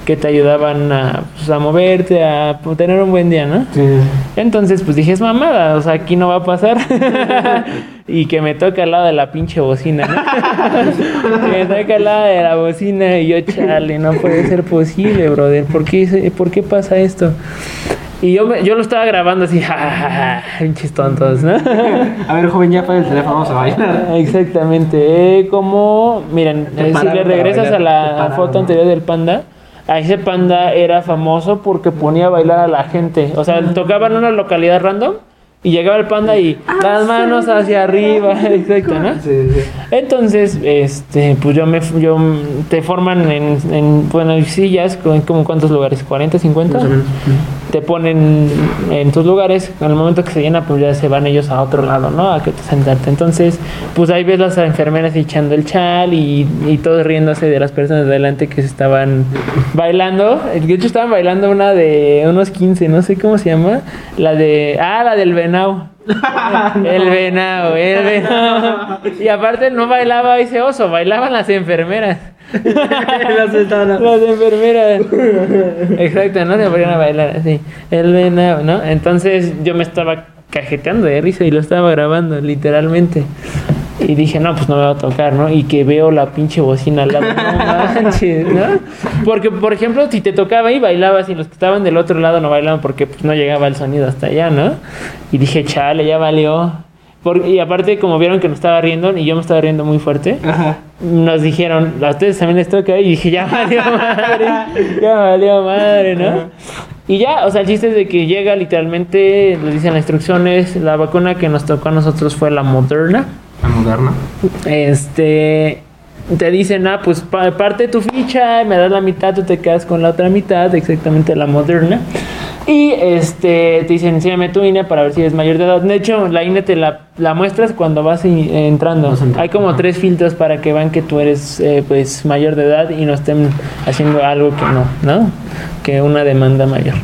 S2: que te ayudaban a, pues, a moverte, a tener un buen día, ¿no?
S1: Sí.
S2: Entonces, pues dije, es mamada, o sea, aquí no va a pasar. <laughs> <laughs> y que me toca al lado de la pinche bocina, ¿no? <laughs> que me toca al lado de la bocina y yo, chale, no puede ser posible, brother. ¿Por qué, ¿por qué pasa esto? Y yo, me- yo lo estaba grabando así, ja, ja, ja, pinches tontos, ¿no?
S1: A ver, joven, ya para el teléfono, vamos a bailar.
S2: Exactamente. Eh, como, miren, eh, si le regresas a la foto anterior del panda, a ese panda era famoso porque ponía a bailar a la gente. O sea, tocaba en una localidad random y llegaba el panda y las manos hacia arriba, <laughs> exacto, ¿no?
S1: Sí, sí.
S2: Entonces, este, pues yo me, yo te forman en, en bueno, sillas, como cuántos lugares, 40, 50
S1: Más o menos.
S2: Te ponen en tus lugares, al momento que se llena, pues ya se van ellos a otro lado, ¿no? A que te sentarte. Entonces, pues ahí ves las enfermeras echando el chal y, y todos riéndose de las personas de adelante que se estaban bailando. De hecho, estaban bailando una de unos 15, no sé cómo se llama. La de. Ah, la del venado. <laughs> El venado, el venado. Y aparte no bailaba ese oso, bailaban las enfermeras. <laughs>
S1: Las
S2: enfermeras. Exacto, no se ponían a bailar así. El ¿no? Entonces yo me estaba cajeteando de risa y lo estaba grabando, literalmente. Y dije, no, pues no me va a tocar, ¿no? Y que veo la pinche bocina al lado, no manches, ¿no? Porque, por ejemplo, si te tocaba y bailabas y los que estaban del otro lado no bailaban porque pues, no llegaba el sonido hasta allá, ¿no? Y dije, chale, ya valió. Por- y aparte, como vieron que me estaba riendo y yo me estaba riendo muy fuerte,
S1: Ajá.
S2: nos dijeron, a ustedes también les toca, y dije, ya valió <laughs> madre, ya valió madre, ¿no? Y ya, o sea, el chiste es de que llega literalmente, les dicen las instrucciones, la vacuna que nos tocó a nosotros fue la Moderna.
S1: La moderna.
S2: Este, te dicen, ah, pues pa- parte tu ficha, me das la mitad, tú te quedas con la otra mitad, exactamente la Moderna. Y este, te dicen, enséñame tu INE para ver si eres mayor de edad. De hecho, la INE te la, la muestras cuando vas i- entrando.
S1: Vas entrando.
S2: Hay como tres filtros para que vean que tú eres eh, pues mayor de edad y no estén haciendo algo que no, ¿no? Que una demanda mayor.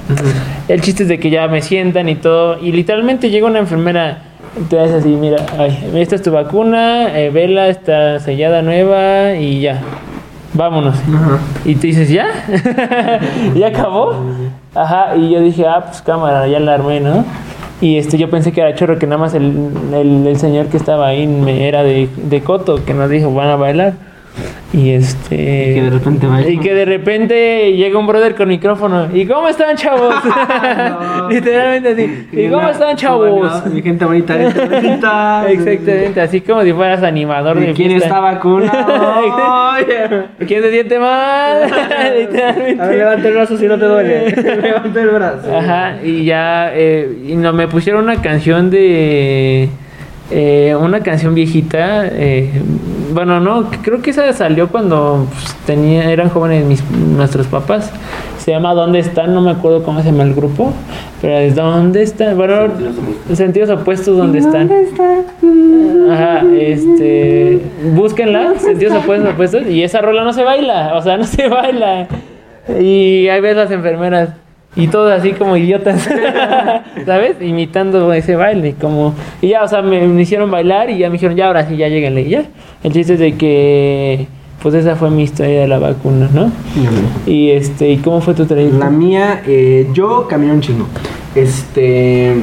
S2: El chiste es de que ya me sientan y todo. Y literalmente llega una enfermera. Te hace así, mira, ay, esta es tu vacuna, eh, vela, está sellada nueva y ya. Vámonos.
S1: Ajá.
S2: Y tú dices, ¿ya? <laughs> ¿Ya acabó? Ajá, y yo dije, ah, pues cámara, ya la armé, ¿no? Y este, yo pensé que era chorro, que nada más el, el, el señor que estaba ahí me era de, de Coto, que nos dijo, van a bailar. Y este.
S1: Y que de repente baila.
S2: Y que de repente llega un brother con micrófono. ¿Y cómo están, chavos? <laughs> <laughs> Literalmente así. ¿Y cómo están, chavos?
S1: Mi gente bonita, gente bonita. <laughs>
S2: Exactamente, así como si fueras animador de
S1: ¿Y ¿Quién
S2: fiesta.
S1: está vacunado?
S2: ¿Quién se siente mal? Literalmente.
S1: A ver, levanta el brazo si no te duele. levanta el brazo.
S2: Ajá, y ya eh, y no, me pusieron una canción de... eh, una canción viejita. eh, bueno, no, creo que esa salió cuando pues, tenía, eran jóvenes mis, nuestros papás. Se llama ¿Dónde están? No me acuerdo cómo se llama el grupo. Pero es ¿Dónde están? Bueno, sentidos opuestos, ¿dónde están? Ajá, este. Búsquenla, sentidos opuestos, opuestos. Y esa rola no se baila, o sea, no se baila. Y ahí ves las enfermeras. Y todos así como idiotas, <laughs> ¿sabes? Imitando ese baile. como Y ya, o sea, me, me hicieron bailar y ya me dijeron, ya, ahora sí, ya lleguenle. Y ya. El chiste es de que. Pues esa fue mi historia de la vacuna, ¿no? Y este, ¿y cómo fue tu trayecto?
S1: La mía, eh, yo caminé un chingo. Este.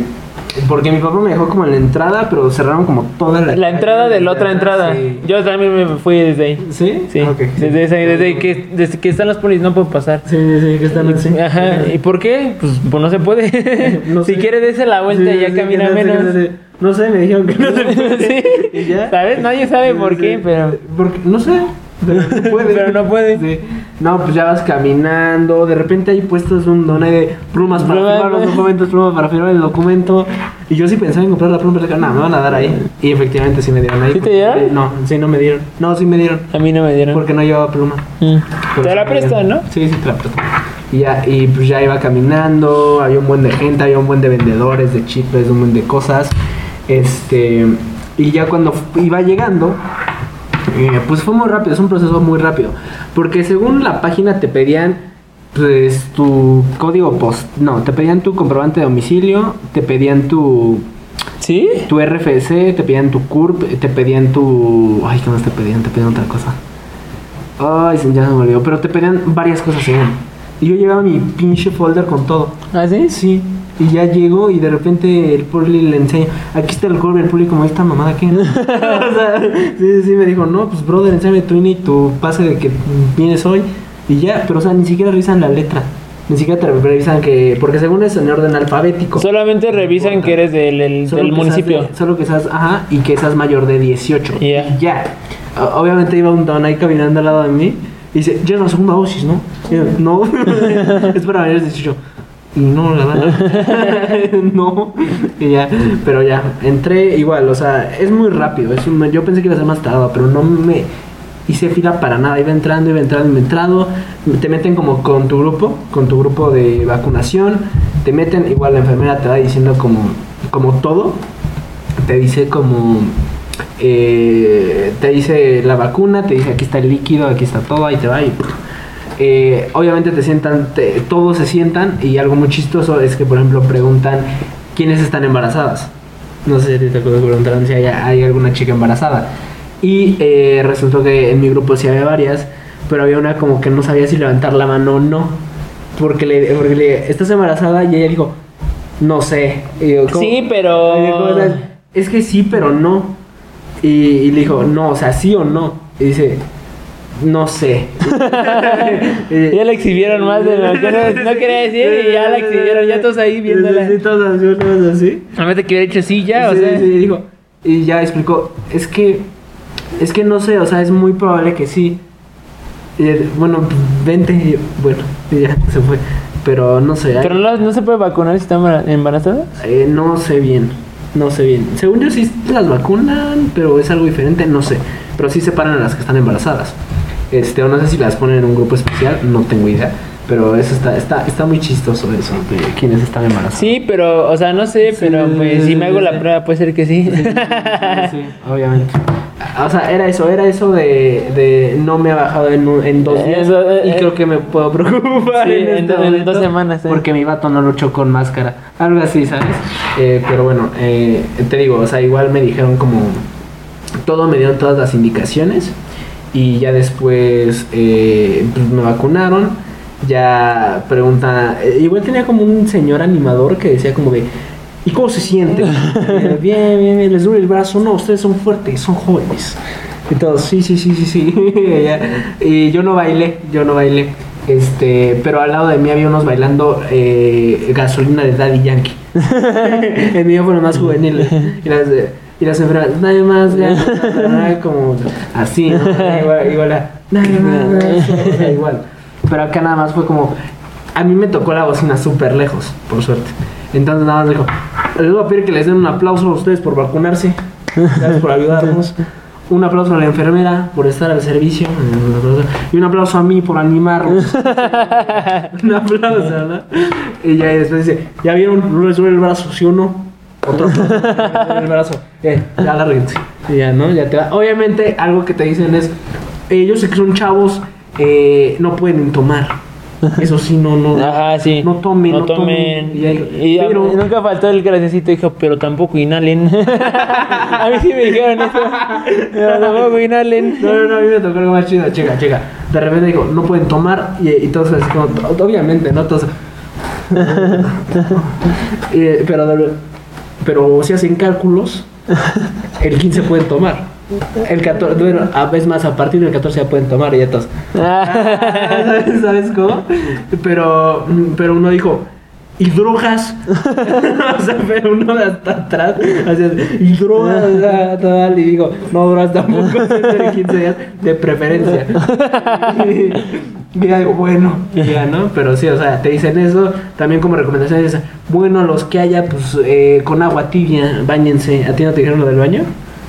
S1: Porque mi papá me dejó como en la entrada, pero cerraron como toda la.
S2: La entrada de la otra entrada.
S1: Sí.
S2: Yo también me fui desde ahí.
S1: ¿Sí?
S2: Sí, desde, esa- desde que, desde que están los polis no puedo pasar.
S1: Sí, sí, sí, que están así.
S2: Ajá, ¿y por qué? Pues, pues no se puede. <laughs>
S1: No
S2: si
S1: sé.
S2: quieres, dése la vuelta y ya camina menos.
S1: no sé. Me dijeron que no se <laughs> puede.
S2: Sí. <laughs>
S1: ¿Y ya?
S2: ¿Sabes? Nadie sabe por qué, pero.
S1: Porque, no sé. Pero no puede.
S2: Pero no puede.
S1: No, pues ya vas caminando. De repente hay puestos un donde de plumas para firmar los documentos, plumas para firmar el documento. Y yo sí pensaba en comprar la pluma, pero no, me van a dar ahí. Y efectivamente sí me dieron ahí.
S2: ¿Sí te dieron?
S1: No, sí, no me dieron. No, sí me dieron.
S2: A mí no me dieron.
S1: Porque no llevaba pluma.
S2: Mm. Te la prestan, ¿no?
S1: Sí, sí, te la prestan. Y ya, y pues ya iba caminando, había un buen de gente, había un buen de vendedores, de chipes, un buen de cosas. Este, y ya cuando iba llegando, eh, pues fue muy rápido, es un proceso muy rápido. Porque según la página te pedían, pues tu código post, no, te pedían tu comprobante de domicilio, te pedían tu,
S2: ¿Sí?
S1: tu RFC, te pedían tu CURP, te pedían tu... Ay, ¿qué más te pedían? Te pedían otra cosa. Ay, ya se me olvidó. Pero te pedían varias cosas, señor. Y yo llevaba mi pinche folder con todo.
S2: ¿Ah, sí?
S1: Sí. Y ya llego y de repente el poli le enseña, aquí está el cover, el poli como esta mamada que <laughs> <laughs> o sea, sí, sí, me dijo, no, pues brother, enséñame tu INE y tu pase de que vienes hoy. Y ya, pero o sea, ni siquiera revisan la letra. Ni siquiera te revisan que. Porque según es en orden alfabético.
S2: Solamente revisan que eres del, el- del municipio.
S1: de- solo que seas, ajá, y que seas mayor de 18.
S2: Ya.
S1: Y ya. O- Obviamente iba un don ahí caminando al lado de mí y dice, ya la segunda dosis, ¿no? No, es para mayores de 18. Y no, la verdad. <laughs> no. Y ya, pero ya, entré igual, o sea, es muy rápido. Es yo pensé que iba a ser más tardado, pero no me hice fila para nada. Iba entrando, iba entrando, iba entrando. Te meten como con tu grupo, con tu grupo de vacunación. Te meten, igual la enfermera te va diciendo como, como todo. Te dice como... eh, te dice la vacuna, te dice aquí está el líquido, aquí está todo, ahí te va y... eh, obviamente te sientan, te- todos se sientan y algo muy chistoso es que por ejemplo preguntan quiénes están embarazadas. No sé si te acuerdas que preguntaron si hay, hay alguna chica embarazada. Y eh, resultó que en mi grupo sí había varias, pero había una como que no sabía si levantar la mano o no. Porque le, porque le ¿estás embarazada? Y ella dijo, no sé. Y yo, ¿cómo?
S2: Sí, pero-.
S1: Es que sí, pero no. Y, y le dijo, no, o sea, sí o no. Y dice, no sé. <laughs>
S2: Ya la exhibieron más de lo que no, no quería decir y ya la exhibieron, ya todos ahí viéndola.
S1: Sí, todos así, todos así.
S2: Que hubiera dicho sí ya, o
S1: Sí,
S2: sea.
S1: sí, dijo. Y ya explicó, es que, es que no sé, o sea, es muy probable que sí. Y él, bueno, vente. Y yo, bueno, y ya se fue. Pero no sé,
S2: Pero no, no se puede vacunar si está embara- embarazada.
S1: eh, no sé bien. No sé bien. Según yo sí las vacunan, pero es algo diferente, no sé. Pero sí separan a las que están embarazadas. Este, o no sé si las ponen en un grupo especial, no tengo idea. Pero eso está, está, está muy chistoso eso, de quienes están embarazadas.
S2: Sí, pero, o sea, no sé,
S1: Sí,
S2: pero pues si me hago
S1: sí,
S2: la
S1: sí.
S2: prueba puede ser que sí.
S1: Sí, obviamente. O sea, era eso, era eso de, de no me ha bajado en, un- en dos días.
S2: Eso, eh,
S1: y
S2: eh.
S1: creo que me puedo <laughs> preocupar
S2: Sí,
S1: en,
S2: en
S1: este
S2: en
S1: momento,
S2: dos semanas, eh.
S1: Porque mi vato no luchó con máscara. Algo así, ¿sabes? Eh, pero bueno, te digo, o sea, igual me dijeron como. Todo me dieron todas las indicaciones. Y ya después pues me vacunaron. Ya pregunta. igual tenía como un señor animador que decía como de. ¿Y cómo se siente? <laughs> Bien, bien, bien, les duele el brazo. No, ustedes son fuertes, son jóvenes. Y todos, sí, sí, sí, sí, sí. <laughs> Y yo no bailé, yo no bailé. Este, pero al lado de mí había unos bailando eh, gasolina de Daddy Yankee. El mío fue lo más juvenil. Y las, y las enfermeras, nadie más, ganas", como así, ¿no? Igual, igual, a, nadie más, ganas", o sea, igual. Pero acá nada más fue como, a mí me tocó la bocina súper lejos, por suerte. Entonces nada más dijo, les voy a pedir que les den un aplauso a ustedes por vacunarse. Gracias por ayudarnos. Un aplauso a la enfermera por estar al servicio. Y un aplauso a mí por animarnos. un aplauso, ¿no? Y ya después dice, ¿ya vieron? No les duele el brazo, ¿sí o no? Otro aplauso. "No les duele el brazo. Eh, ya lárguense. Y ya, ¿no? Ya te va. Obviamente, algo que te dicen es, eh, yo sé que son chavos, eh, no pueden tomar. Eso sí, no, no.
S2: Ajá, sí.
S1: No tomen, no, tomen.
S2: tomen.
S1: Y ahí-
S2: Y,
S1: pero-
S2: nunca faltó el graciosito, dijo, pero tampoco inhalen. <laughs> a mí sí me dijeron eso. Pero tampoco inhalen.
S1: No, no, no, a mí me tocó algo más chido. Chica, chica. De repente dijo, no pueden tomar. Y, y todos como, obviamente, ¿no? Todos. <laughs> Y, pero, pero si hacen cálculos, el 15 pueden tomar. El 14, bueno, veces más, a partir del 14 ya pueden tomar y ya todos. ¿Sabes, ¿Sabes cómo? Pero, pero uno dijo, ¿y drogas? <laughs> o sea, pero uno hasta atrás, así, ¿y drogas? O sea, y digo, no, drogas tampoco, <laughs> de 15 días, de preferencia. y ya digo, bueno, ya, ¿no? Pero sí, o sea, te dicen eso, también como recomendación bueno, los que haya, pues, eh, con agua tibia, bañense. ¿A ti no te dijeron lo del baño?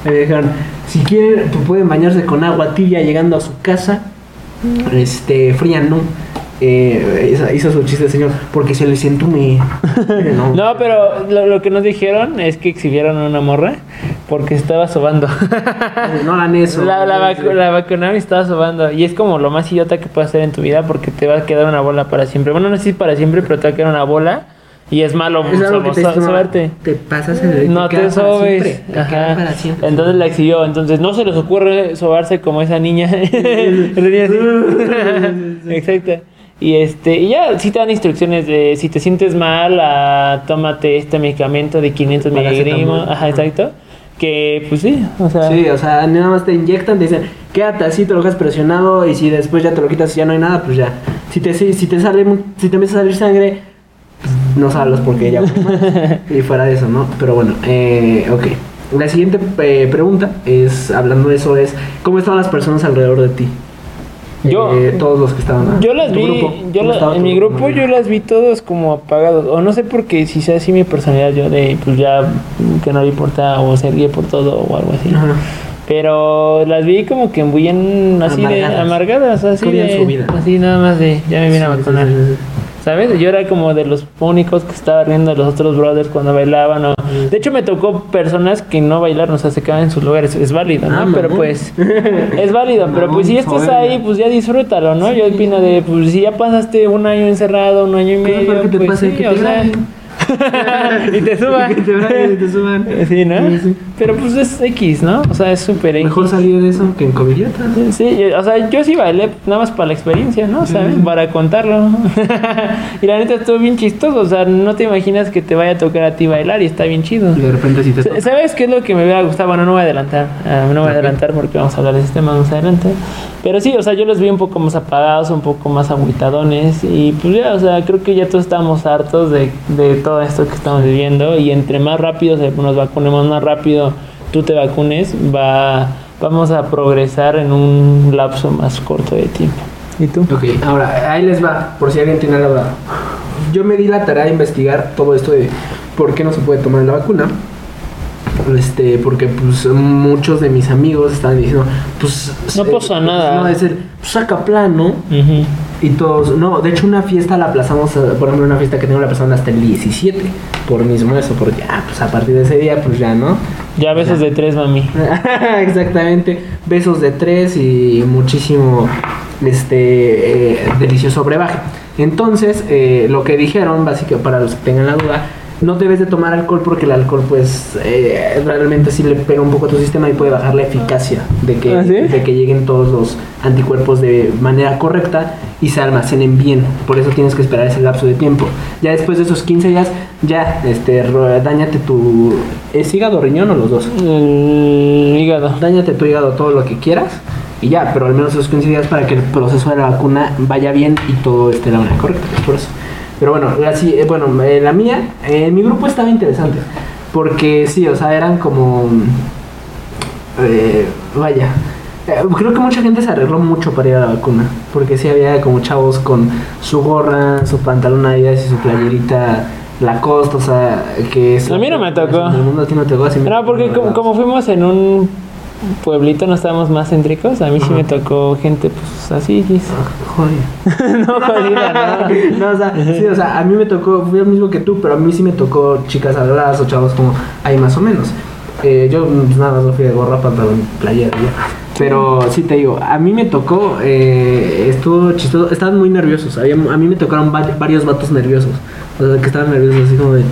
S1: Me dijeron, si quieren, pues pueden bañarse con agua tibia llegando a su casa. Este, fría, no. Eh, hizo- hizo su chiste, señor, porque se les entume. No, <laughs>
S2: No, pero lo, lo que nos dijeron es que exhibieron a una morra porque estaba sobando.
S1: no hagan eso.
S2: La, la, vacu- la vacunaron y estaba sobando. Y es como lo más idiota que puedes hacer en tu vida porque te va a quedar una bola para siempre. Bueno, no sé si para siempre, pero te va a quedar una bola. Y es malo
S1: Es algo que te
S2: sobarte.
S1: Te pasas el
S2: No te
S1: para
S2: sobes.
S1: siempre, te
S2: Ajá. Entonces la exhibió. Entonces no se les ocurre sobarse como esa niña. Exacto. Y este, y ya sí te dan instrucciones de si te sientes mal, ah, tómate este medicamento de 500
S1: Paracetamol.
S2: miligramos. Ajá, exacto. Que pues sí, o sea.
S1: Sí, o sea, nada más te inyectan, te dicen, quédate así, te lo dejas presionado y si después ya te lo quitas y ya no hay nada, pues ya, Si te, si si te sale, si te empieza a salir sangre, no salgas porque más. <laughs> y fuera de eso, ¿no? Pero bueno, eh, ok. La siguiente eh, pregunta es, hablando de eso, es ¿cómo estaban las personas alrededor de ti?
S2: Yo-
S1: Eh, todos los que estaban.
S2: Yo las vi,
S1: grupo,
S2: yo
S1: ¿cómo
S2: la-
S1: estaba
S2: en mi grupo yo las vi todos como apagados, o no sé por qué, si sea así mi personalidad, yo de pues ya que no le importa o gay por todo o algo así.
S1: Ajá.
S2: Pero las vi como que bien así de
S1: Amargadas.
S2: así de,
S1: su vida.
S2: así nada más de ya me vine a
S1: Sí, sí,
S2: vacunar.
S1: sí, sí.
S2: ¿Sabes? Yo era como de los únicos que estaba riendo de los otros brothers cuando bailaban. O... De hecho, me tocó personas que no bailaron, o sea, se quedaban en sus lugares. Es válido, ¿no?
S1: Ah,
S2: pero
S1: mamón.
S2: pues, <laughs> es válido. Pero pues si estás ahí, pues ya disfrútalo, ¿no? Yo opino de, pues si ya pasaste un año encerrado, un año y
S1: ¿Qué es lo
S2: medio, pues sí, o sea. <laughs> y te <laughs> suban.
S1: que te y te suban.
S2: Sí, ¿no?
S1: Sí, sí.
S2: Pero pues es X, ¿no? O sea, es súper X.
S1: Mejor salir de eso que en covidiotas.
S2: Sí, yo- o sea, yo sí bailé nada más para la experiencia, ¿no? ¿Sabes? Para contarlo. <laughs> y la neta estuvo bien chistoso, o sea, no te imaginas que te vaya a tocar a ti bailar y está bien chido.
S1: Y de repente sí te
S2: Sa- ¿Sabes qué es lo que me hubiera gustado? Bueno, no voy a adelantar, ah, no voy a adelantar porque vamos a hablar de ese tema más adelante. Pero sí, o sea, yo los vi un poco más apagados, un poco más agüitadones y pues ya, o sea, creo que ya todos estamos hartos de, de todo esto que estamos viviendo y entre más rápido se- nos vacunemos, más rápido tú te vacunes, va, vamos a progresar en un lapso más corto de tiempo. ¿Y tú?
S1: Ok, ahora, ahí les va, por si alguien tiene la duda. Yo me di la tarea de investigar todo esto de por qué no se puede tomar la vacuna. Este, porque pues muchos de mis amigos estaban diciendo, pues...
S2: No
S1: eh,
S2: pasa nada.
S1: No, es el, pues saca plan. Y todos, no, de hecho una fiesta la aplazamos, eh, por ejemplo, una fiesta que tengo la persona hasta el 17, por mismo eso, porque ah, pues a partir de ese día, pues ya, ¿no?
S2: Ya besos de tres, mami. <laughs>
S1: Exactamente, besos de tres y muchísimo este eh, delicioso brebaje. Entonces, eh, lo que dijeron, básicamente para los que tengan la duda, no debes de tomar alcohol porque el alcohol pues eh, realmente sí le pega un poco a tu sistema y puede bajar la eficacia de que,
S2: ¿Ah, sí?
S1: de que lleguen todos los anticuerpos de manera correcta y se almacenen bien. Por eso tienes que esperar ese lapso de tiempo. Ya después de esos 15 días, ya este, dañate tu... ¿Es hígado, riñón o los dos?
S2: El hígado.
S1: Dáñate tu hígado todo lo que quieras y ya, pero al menos esos 15 días para que el proceso de la vacuna vaya bien y todo esté de la manera correcta. por eso. Pero bueno, la, si- eh, bueno, eh, la mía, eh, mi grupo estaba interesante. Porque sí, o sea, eran como. eh, vaya. eh, creo que mucha gente se arregló mucho para ir a la vacuna. Porque sí había como chavos con su gorra, su pantalón Adidas y su playerita Lacoste, o sea, que es.
S2: A mí no me tocó.
S1: El mundo a ti no te tocó así.
S2: No, porque
S1: la
S2: como, como fuimos en un pueblito, no estábamos más céntricos. A mí sí me tocó gente, pues así. Gis.
S1: Joder. <laughs>
S2: no, jodida, <laughs> no.
S1: no, o sea, sí, o sea, a mí me tocó, fue lo mismo que tú, pero a mí sí me tocó chicas adoradas o chavos como ahí más o menos. Eh, yo pues, nada más no fui de gorra, pantalón, playera, ya. Pero sí te digo, a mí me tocó, eh, estuvo chistoso, estaban muy nerviosos. Había, a mí me tocaron va- varios vatos nerviosos. O sea, que estaban nerviosos así como de...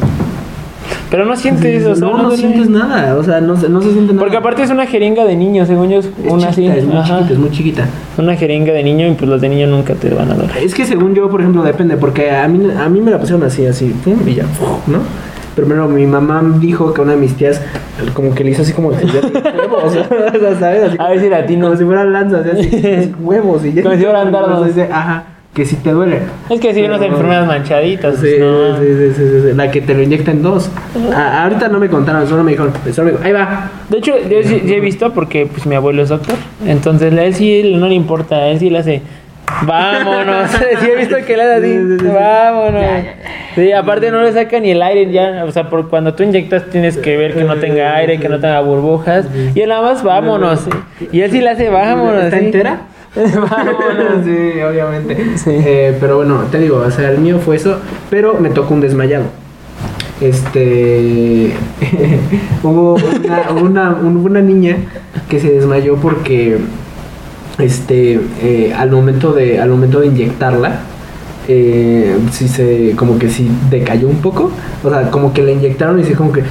S2: Pero no sientes, o sea,
S1: no, no sientes nada, o sea, no, se- no se siente nada.
S2: Porque aparte es una jeringa de niño, según yo, es una así.
S1: chiquita, es muy
S2: Ajá.
S1: chiquita, es muy chiquita.
S2: Una jeringa de niño y pues los de niño nunca te van a doler.
S1: Es que según yo, por ejemplo, depende, porque a mí, a mí me la pusieron así, así, pum, y ya, ¿no? Primero mi mamá dijo que una de mis tías como que le hizo así como que ya huevos, <laughs> o sea, ¿sabes? Así
S2: A ver si latino.
S1: como si fueran lanzas, así, así, <laughs> huevos y ya.
S2: Como si fueran dardos.
S1: Ajá, que si te duele.
S2: Es que si hay unas enfermedades manchaditas.
S1: Sí,
S2: no.
S1: sí, sí, sí, sí, sí, la que te lo inyectan dos. A- ahorita no me contaron, solo me dijeron, solo me dijo, ahí va.
S2: De hecho, yo sí, sí he visto porque pues mi abuelo es doctor. Entonces, a él sí no le importa, a él sí le hace. Vámonos. <laughs> sí he visto que le hace
S1: Sí, sí, sí,
S2: así.
S1: sí.
S2: Vámonos. Sí, aparte no le saca ni el aire ya. O sea, por cuando tú inyectas tienes que ver que no tenga aire, que no tenga burbujas. Y nada más vámonos. Y él sí le hace vámonos.
S1: ¿Está
S2: sí.
S1: entera?
S2: Vámonos. <laughs>
S1: sí, obviamente.
S2: Sí.
S1: Eh, pero bueno, te digo, o sea, el mío fue eso, pero me tocó un desmayado. Este. <laughs> hubo una, una, un- una niña que se desmayó porque. Este. eh, al momento de. Al momento de inyectarla. Eh, sí se. como que sí decayó un poco. O sea, como que le inyectaron y sí como que.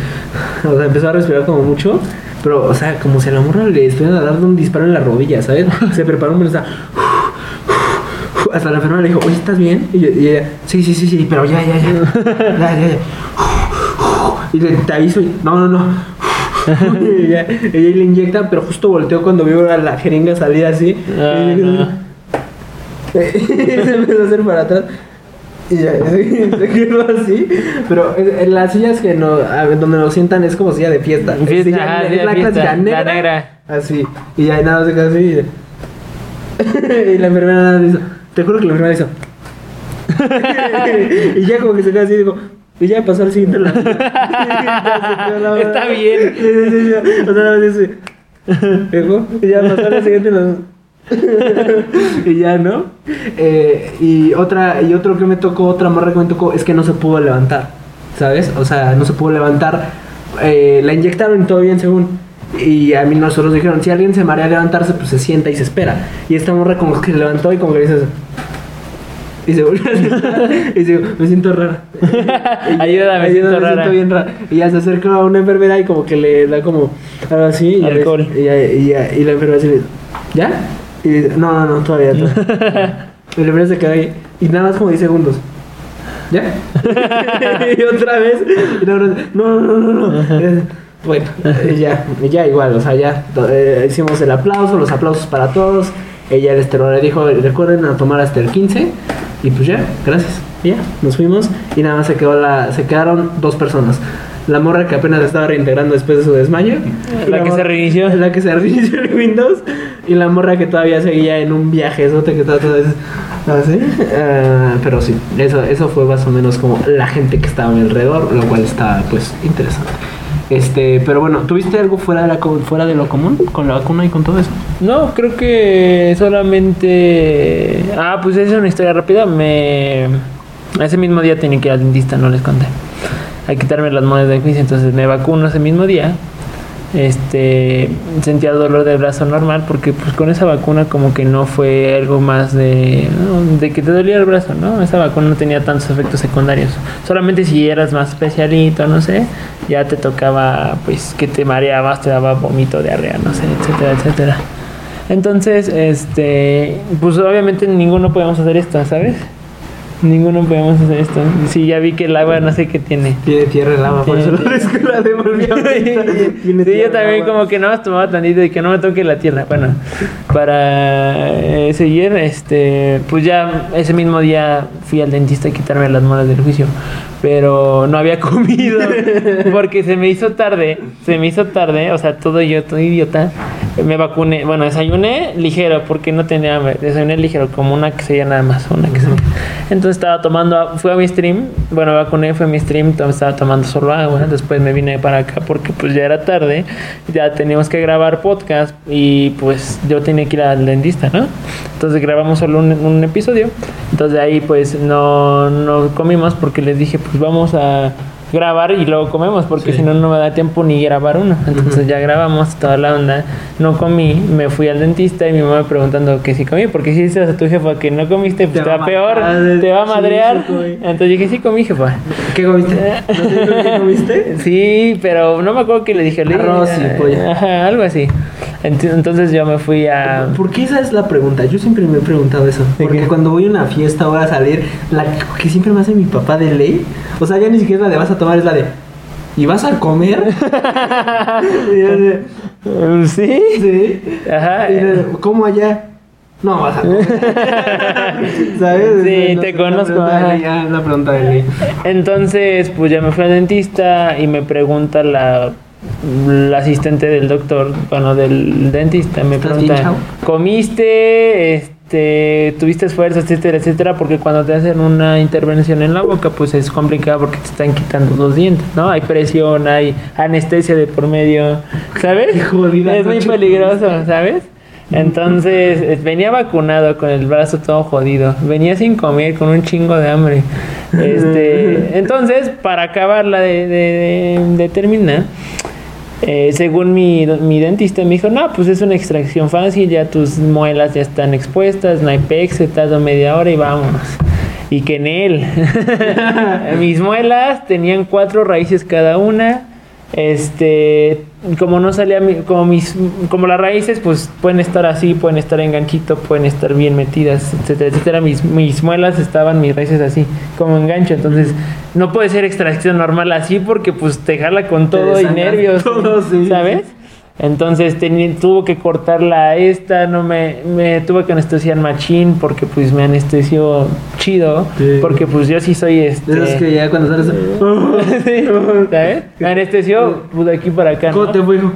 S1: O sea, empezó a respirar como mucho. Pero, o sea, como si a la morra le estuvieran dando un disparo en la rodilla, ¿sabes? Se preparó un está hasta la enfermera le dijo, oye, ¿estás bien? Y, yo- y ella, sí, sí, sí, sí, pero ya, ya, ya. ya, ya, ya. Y le, te aviso, y, no, no, no. <laughs> y ella, ella le inyecta, pero justo volteó cuando vio a la jeringa salir así.
S2: Ah,
S1: Y le <laughs> se empezó a hacer para atrás. Y ya, <laughs> se quedó así. Pero en las sillas que no, a ver, donde nos sientan es como silla de fiesta. Es
S2: Fiesta,
S1: silla-
S2: ajá,
S1: es la
S2: fiesta,
S1: clásica
S2: la
S1: negra.
S2: negra.
S1: Así. Y ya nada, se quedó así. Y, <laughs> y la enfermera nada hizo. Te juro que la enfermera hizo. <laughs> y ya como que se quedó así y dijo. Y ya pasó al siguiente lado. La-
S2: Está bien.
S1: O sea, nada más dice. Y ya pasó al siguiente lado. <laughs> y ya, ¿no? Eh, y otra, y otro que me tocó, otra morra que me tocó, es que no se pudo levantar, ¿sabes? O sea, no se pudo levantar. Eh, la inyectaron y todo bien según. Y a mí nosotros dijeron, si alguien se marea a levantarse, pues se sienta y se espera. Y esta morra como que se levantó y como que dice eso. Y se volvió a sentar y dice, me siento rara. <laughs> Y-
S2: Ayuda, me siento rara.
S1: bien rara. Y ya se acerca a una enfermera y como que le da como algo así. Y,
S2: Alcohol.
S1: y, ya- y, ya- y la enfermera así le dice, ¿ya? Y dice, no, no, no, todavía, <laughs> todavía. y la enfermera se queda ahí. Y nada más como 10 segundos. ¿Ya? <laughs> y otra vez. Y no, no, no, no. no. Bueno, ya, ya igual, o sea, ya eh, hicimos el aplauso, los aplausos para todos. Ella el esterol le dijo, recuerden a tomar hasta el 15. Y pues ya, gracias. Y ya, nos fuimos y nada más se quedó la, se quedaron dos personas. La morra que apenas estaba reintegrando después de su desmayo.
S2: La que se reinició.
S1: La que se reinició el Windows. Y la morra que todavía seguía en un viaje, eso que estaba toda así. Ah, pero sí, eso, eso fue más o menos como la gente que estaba a mi alrededor, lo cual está pues interesante. Este, pero bueno, ¿tuviste algo fuera de, la, fuera de lo común con la vacuna y con todo eso?
S2: No, creo que solamente. Ah, pues es una historia rápida. Me. Ese mismo día tenía que ir al dentista, no les conté. A quitarme las monedas de juicio, entonces me vacuno ese mismo día. Este. Sentía dolor del brazo normal porque, pues con esa vacuna, como que no fue algo más de. ¿no? de que te dolía el brazo, ¿no? Esa vacuna no tenía tantos efectos secundarios. Solamente si eras más especialito, no sé, ya te tocaba, pues, que te mareabas, te daba vómito, diarrea, no sé, etcétera, etcétera. Entonces, este, pues obviamente ninguno podemos hacer esto, ¿sabes? Ninguno podemos hacer esto. Sí, ya vi que el agua no sé qué tiene.
S1: Tiene tierra el agua, por eso la. <laughs> Tiene
S2: Sí, yo también como que no más tomaba tantito y que no me toque la tierra. Bueno, para eh, seguir, este, pues ya ese mismo día fui al dentista a quitarme las molas del juicio, pero no había comido <laughs> porque se me hizo tarde, se me hizo tarde, o sea, todo yo, todo idiota. Me vacuné, bueno, desayuné ligero porque no tenía hambre, desayuné ligero, como una quesadilla nada más, una quesadilla. Entonces estaba tomando, fui a mi stream, bueno, vacuné, fue a mi stream, estaba tomando solo agua, después me vine para acá porque pues ya era tarde, ya teníamos que grabar podcast y pues yo tenía que ir al dentista, ¿no? Entonces grabamos solo un, un episodio, entonces de ahí pues no, no comimos porque les dije pues vamos a grabar y luego comemos porque
S1: Sí.
S2: si no no me da tiempo ni grabar uno entonces ya grabamos toda la onda no comí me fui al dentista y mi mamá preguntando que si comí porque si dices a tu jefa que no comiste pues
S1: Te
S2: te,
S1: va
S2: peor
S1: matar.
S2: te va a madrear
S1: sí
S2: entonces dije sí comí jefa
S1: ¿Qué comiste? ¿No sé qué <laughs> comiste?
S2: Sí, pero no me acuerdo que le dije. le-
S1: Arroz y pollo.
S2: Ajá, algo así. Ent- Entonces yo me fui a...
S1: ¿Por qué esa es la pregunta? Yo siempre me he preguntado eso.
S2: ¿De
S1: Porque
S2: qué?
S1: cuando voy a una fiesta o a salir, la que siempre me hace mi papá de ley, o sea, ya ni siquiera la de vas a tomar, es la de ¿y vas a comer? <laughs> Y yo de,
S2: Sí.
S1: sí.
S2: Ajá.
S1: Y de, ¿Cómo allá? No vas a comer. <laughs> ¿Sabes?
S2: Sí,
S1: No
S2: te
S1: la
S2: conozco,
S1: ley, ya, la pregunta de ley.
S2: Entonces, pues ya me fui al dentista y me pregunta la, la asistente del doctor, bueno, del dentista, me
S1: ¿Estás bien,
S2: pregunta? ¿comiste? Este, ¿Tuviste esfuerzo, etcétera, etcétera? Porque cuando te hacen una intervención en la boca, pues es complicado porque te están quitando los dientes, ¿no? Hay presión, hay anestesia de por medio, ¿sabes?
S1: Jodida
S2: es muy peligroso, ¿sabes? Entonces venía vacunado con el brazo todo jodido, venía sin comer con un chingo de hambre. Este, <laughs> entonces, para acabarla de, de, de- de terminar, eh, según mi, mi dentista me dijo, no, pues es una extracción fácil, ya tus muelas ya están expuestas, no hay pex, media hora y vámonos. Y que en él, <laughs> mis muelas tenían cuatro raíces cada una. Este, como no salía, mi- como mis, como las raíces, pues pueden estar así, pueden estar en ganchito, pueden estar bien metidas, etcétera, etcétera. Mis, mis muelas estaban, mis raíces así, como en gancho. Entonces, no puede ser extracción normal así porque pues te jala con
S1: Te
S2: todo y nervios,
S1: todo, sí,
S2: ¿sabes? Entonces teni- tuvo que cortarla esta, no me, me tuve que anestesiar machín porque pues me anestesió chido,
S1: Sí.
S2: porque pues yo sí soy este...
S1: De esos que ya cuando sales. <laughs>
S2: Sí, <laughs> ¿Sabes? Me anestesió pues, de aquí para acá. ¿no?
S1: ¿Cómo te fue, hijo?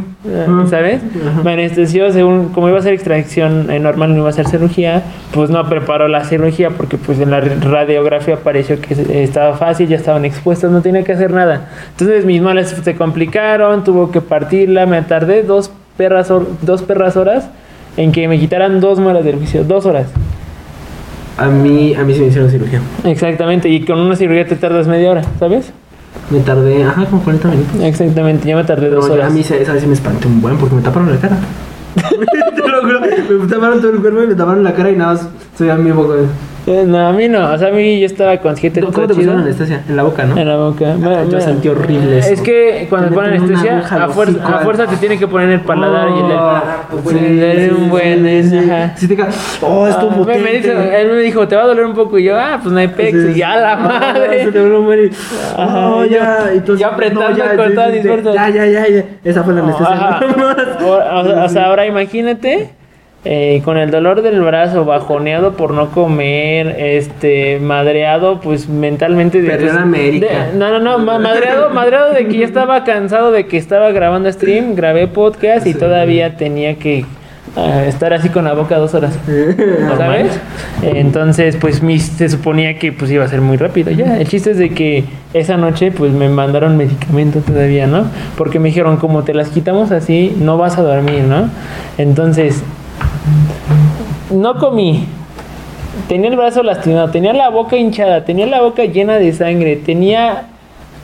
S2: ¿Sabes? Me anestesió según, como iba a ser extracción eh, normal, no iba a ser cirugía, pues no preparó la cirugía porque pues en la radiografía pareció que estaba fácil, ya estaban expuestas, no tenía que hacer nada. Entonces mis males se complicaron, tuvo que partirla, me tardé dos perras, dos perras horas en que me quitaran dos muelas del juicio, dos horas.
S1: A mí, a mí se me hicieron cirugía.
S2: Exactamente, y con una cirugía te tardas media hora, ¿sabes?
S1: Me tardé, ajá, como 40 minutos.
S2: Exactamente, yo me tardé dos
S1: ya
S2: horas.
S1: a mí esa vez sí me espanté un buen porque me taparon la cara. <laughs> Te lo juro, me taparon todo el cuerpo y me taparon la cara y nada más se veía mi boca.
S2: Eh, No, a mí no, o sea, a mí yo estaba consciente
S1: ¿Cómo
S2: todo
S1: te pusieron anestesia? En la boca, ¿no?
S2: En la boca. Me-
S1: yo
S2: me-
S1: sentí horrible eso.
S2: Es que cuando
S1: Te
S2: ponen anestesia, a fuerza, a fuerza te tienen que poner el paladar y el.
S1: Oh,
S2: Sí, le un buen.
S1: sí, sí.
S2: ajá.
S1: Sí te cae. Oh, esto
S2: Ah, me- me dijo- él me dijo, te va a doler un poco. Y yo, ah, pues no hay pex.
S1: Sí,
S2: Y ya la
S1: Ah, Se
S2: madre.
S1: te volvió a morir.
S2: Ajá,
S1: Oh, ya. Y tú-
S2: yo apretando
S1: no, ya,
S2: con
S1: sí,
S2: todas
S1: sí,
S2: mis
S1: sí.
S2: fuerzas.
S1: Ya, ya, ya, ya. Esa fue la anestesia.
S2: Ajá. <laughs>
S1: nada más.
S2: O, o- o sea, ahora imagínate. Eh, con el dolor del brazo, bajoneado por no comer, este, madreado, pues mentalmente. de-
S1: Perdió la América.
S2: de- no, no, no, ma- madreado, madreado de que ya estaba cansado de que estaba grabando stream, grabé podcast y
S1: Sí.
S2: todavía tenía que ah, estar así con la boca dos horas. <laughs> ¿Sabes? Entonces, pues mi- se suponía que pues iba a ser muy rápido ya. El chiste es de que esa noche pues me mandaron medicamento todavía, ¿no? Porque me dijeron, como te las quitamos así, no vas a dormir, ¿no? Entonces, no comí. Tenía el brazo lastimado, tenía la boca hinchada, tenía la boca llena de sangre, tenía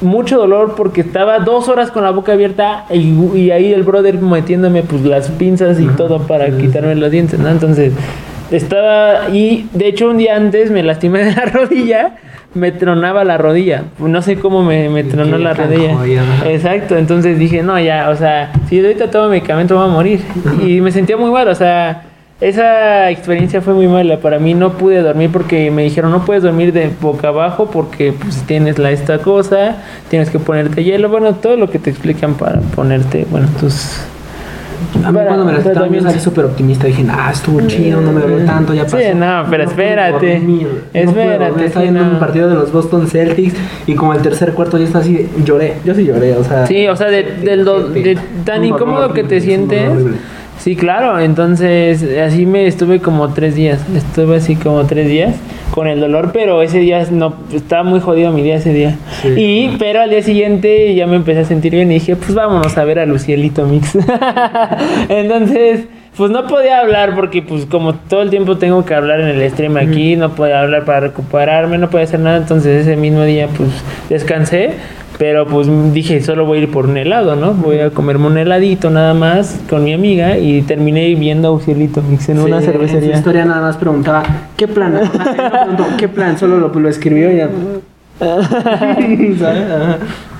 S2: mucho dolor porque estaba dos horas con la boca abierta y, y ahí el brother metiéndome pues las pinzas y todo para quitarme los dientes, ¿no? Entonces estaba y de hecho un día antes me lastimé de la <laughs> rodilla, me tronaba la rodilla, no sé cómo me, me tronó la rodilla. Exacto, entonces dije, no, ya, o sea, si ahorita tomo medicamento voy a morir. Y me sentía muy mal, o sea, esa experiencia fue muy mala. Para mí no pude dormir porque me dijeron, no puedes dormir de boca abajo porque pues tienes la esta cosa, tienes que ponerte hielo, bueno, todo lo que te explican para ponerte, bueno, tus...
S1: A mí
S2: para-
S1: cuando me la quitaron yo salí súper optimista. Dije, ah, estuvo chido, no me dolió tanto, ya
S2: Sí,
S1: pasó.
S2: no, pero
S1: pude
S2: espérate.
S1: dormir,
S2: Espérate,
S1: No. Estaba
S2: sí,
S1: viendo
S2: no.
S1: un partido de los Boston Celtics y como el tercer cuarto yo estaba así, de- lloré. Yo sí lloré, o sea.
S2: Sí, o sea, de, del do- de tan incómodo que te sientes. Sí, claro, entonces así me estuve como tres días, estuve así como tres días con el dolor, pero ese día no, estaba muy jodido mi día ese día.
S1: Sí.
S2: Y, pero al día siguiente ya me empecé a sentir bien y dije, pues vámonos a ver a Lucielito Mix. <laughs> entonces, pues no podía hablar porque pues como todo el tiempo tengo que hablar en el stream aquí, no podía hablar para recuperarme, no podía hacer nada, entonces ese mismo día pues descansé. Pero pues dije, solo voy a ir por un helado, ¿no? Voy a comerme un heladito nada más con mi amiga y terminé viendo a Ucielito Mix en
S1: Sí,
S2: una
S1: En su
S2: cervecería.
S1: historia nada más preguntaba, ¿qué plan? <laughs> Preguntó, ¿Qué plan? Solo lo, lo escribió y ya. <laughs>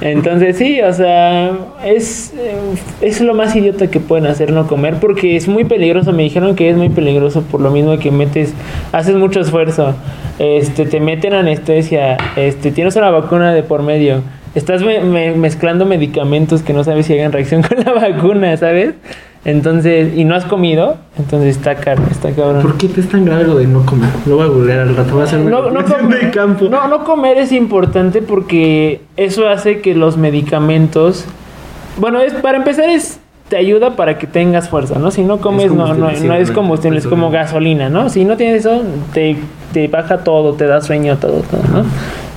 S2: Entonces sí, o sea, es, eh, es lo más idiota que pueden hacer no comer porque es muy peligroso. Me dijeron que es muy peligroso por lo mismo que metes, haces mucho esfuerzo, este, te meten anestesia, este, tienes una vacuna de por medio, estás me- me- mezclando medicamentos que no sabes si hagan reacción <laughs> con la vacuna, ¿sabes? Entonces, y no has comido, entonces está caro, está cabrón.
S1: ¿Por qué te es tan grave lo de no comer? Lo voy a googlear al rato, voy a hacer
S2: No, no, comer,
S1: de campo.
S2: no, no comer es importante porque eso hace que los medicamentos. Bueno, es para empezar es te ayuda para que tengas fuerza, ¿no? Si no comes, no, no, no es combustible, es como gasolina, ¿no? Si no tienes eso, te, te baja todo, te da sueño, todo, todo, ¿no?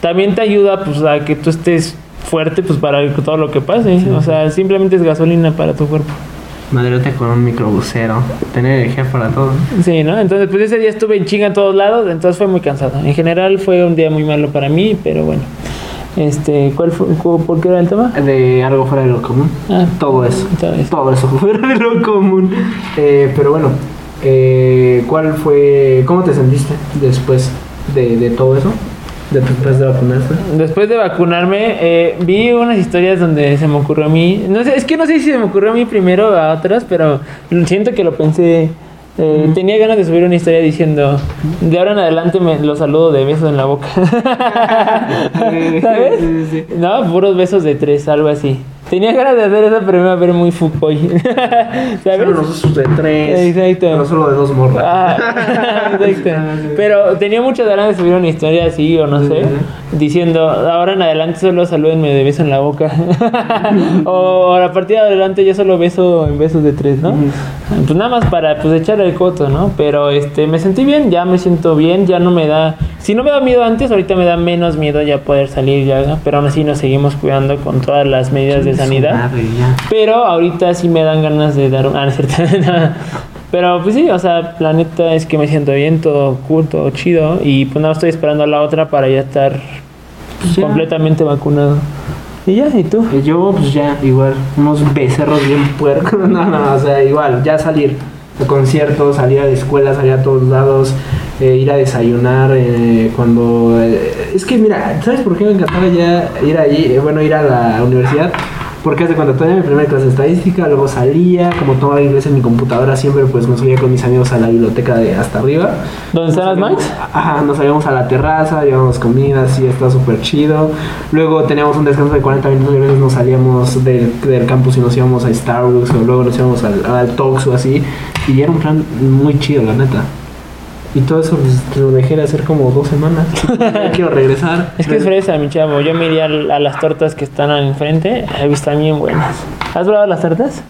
S2: También te ayuda, pues, a que tú estés fuerte, pues, para todo lo que pase. o sea, simplemente es gasolina para tu cuerpo.
S1: Madreote con un microbusero. Tener energía para todo.
S2: Sí, ¿no? Entonces, pues ese día estuve en chinga en todos lados, entonces fue muy cansado. En general fue un día muy malo para mí, pero bueno. Este, ¿cuál fue, cu- ¿por qué era el tema?
S1: De algo fuera de lo común.
S2: Ah,
S1: Todo eso.
S2: todo eso.
S1: Todo eso fuera de lo común. Eh, pero bueno, eh, ¿cuál fue. ¿Cómo te sentiste después de, de todo eso? De- Después de vacunarse.
S2: Después de vacunarme, eh, vi unas historias donde se me ocurrió a mí. No sé, es que no sé si se me ocurrió a mí primero o a otras, pero siento que lo pensé. eh, Tenía ganas de subir una historia diciendo: De ahora en adelante me lo saludo de besos en la boca. <laughs> <laughs> ¿Sabes? No, puros besos de tres, algo así. Tenía ganas de hacer eso, pero me iba a ver muy fuckboy.
S1: Pero <laughs>
S2: ¿Sabes?
S1: nosotros de tres.
S2: Exacto.
S1: Pero solo de dos morras.
S2: Ah, <laughs> exacto. Pero tenía muchas ganas de subir una historia así o no sé, diciendo, ahora en adelante solo salúdenme de beso en la boca. <laughs> o a partir de adelante yo solo beso en besos de tres, ¿no? Pues nada más para pues echar el coto, ¿no? Pero este me sentí bien, ya me siento bien, ya no me da, si no me da miedo antes, ahorita me da menos miedo ya poder salir ya, ¿no? pero aún así nos seguimos cuidando con todas las medidas de sanidad.
S1: Ya.
S2: Pero ahorita sí me dan ganas de dar un... Ah, no es cierto. <laughs> No. Pero pues sí, o sea, la neta es que me siento bien, todo cool, todo chido. Y pues nada, estoy esperando a la otra para ya estar
S1: Pues ya.
S2: completamente vacunado. Y ya, ¿y tú?
S1: Y Yo, pues ya, igual, unos becerros bien puercos. <laughs> No, no, o sea, igual, ya salir a conciertos, salir a la escuela, salir a todos lados, eh, ir a desayunar. eh, cuando. eh, es que, mira, ¿sabes por qué me encantaba ya ir ahí? Eh, bueno, ir a la universidad. Porque hace cuando tenía mi primera clase de estadística, luego salía, como tomaba inglés en mi computadora, siempre pues me subía con mis amigos a la biblioteca de hasta arriba.
S2: ¿Dónde están las Max?
S1: Ajá, nos salíamos a la terraza, llevábamos comida, así está súper chido. Luego teníamos un descanso de 40 minutos y a veces nos salíamos del, del campus y nos íbamos a Starbucks o luego nos íbamos al, al Tox o así. Y era un plan muy chido, la neta. Y todo eso pues, lo dejé de hacer como dos semanas. <laughs> Quiero regresar.
S2: Es que es fresa, mi chavo. Yo me iría a las tortas que están al enfrente. He visto bien buenas. ¿Has probado las tortas?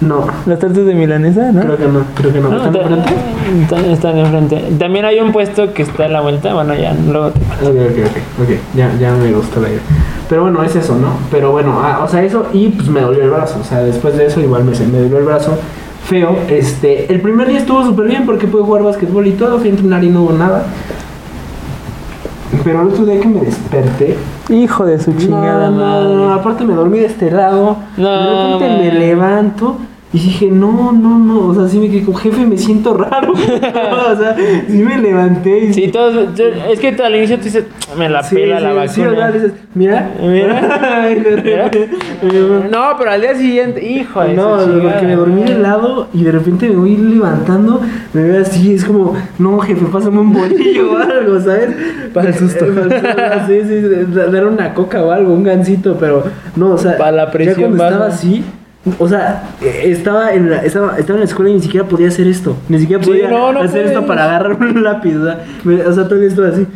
S1: No,
S2: Las tortas de milanesa, ¿no?
S1: creo que no, creo que no.
S2: No,
S1: ¿Están enfrente?
S2: Están, están enfrente. También hay un puesto que está a la vuelta. Bueno, ya, luego te
S1: Ok, ok, ok, ok, ya, ya me gustó la idea. Pero bueno, es eso, ¿no? Pero bueno, ah, o sea, eso y pues me dolió el brazo. O sea, después de eso igual me, me dolió el brazo feo. Este, el primer día estuvo súper bien porque pude jugar básquetbol y todo, fui a entrenar y no hubo nada. Pero el otro día que me desperté,
S2: Hijo de su chingada
S1: no, no, no, aparte me dormí de este lado,
S2: No,
S1: de repente me levanto y dije, no, no, no, o sea, sí me quedé como jefe, me siento raro. <laughs> o sea, sí me levanté y
S2: Sí, todos, yo- es que al inicio tú dices, me la
S1: Sí,
S2: pela
S1: sí,
S2: la
S1: sí,
S2: vacuna.
S1: ¿verdad? Dices, mira, <laughs>
S2: Mira. No, pero al día siguiente, hijo de
S1: No, porque me dormí de lado y de repente me voy levantando, me veo así, es como, no, jefe, pásame un bolillo o algo, ¿sabes?
S2: Para el susto.
S1: Eh, susto, Sí, sí, da- dar una coca o algo, un gansito, pero no, o sea,
S2: Para la
S1: ya
S2: presión
S1: cuando
S2: baja.
S1: estaba así, o sea, eh, estaba en, la, estaba, estaba en la escuela y ni siquiera podía hacer esto, ni siquiera
S2: Sí,
S1: podía
S2: no, no
S1: hacer esto para agarrar un lápiz, o sea, o sea todavía estoy así.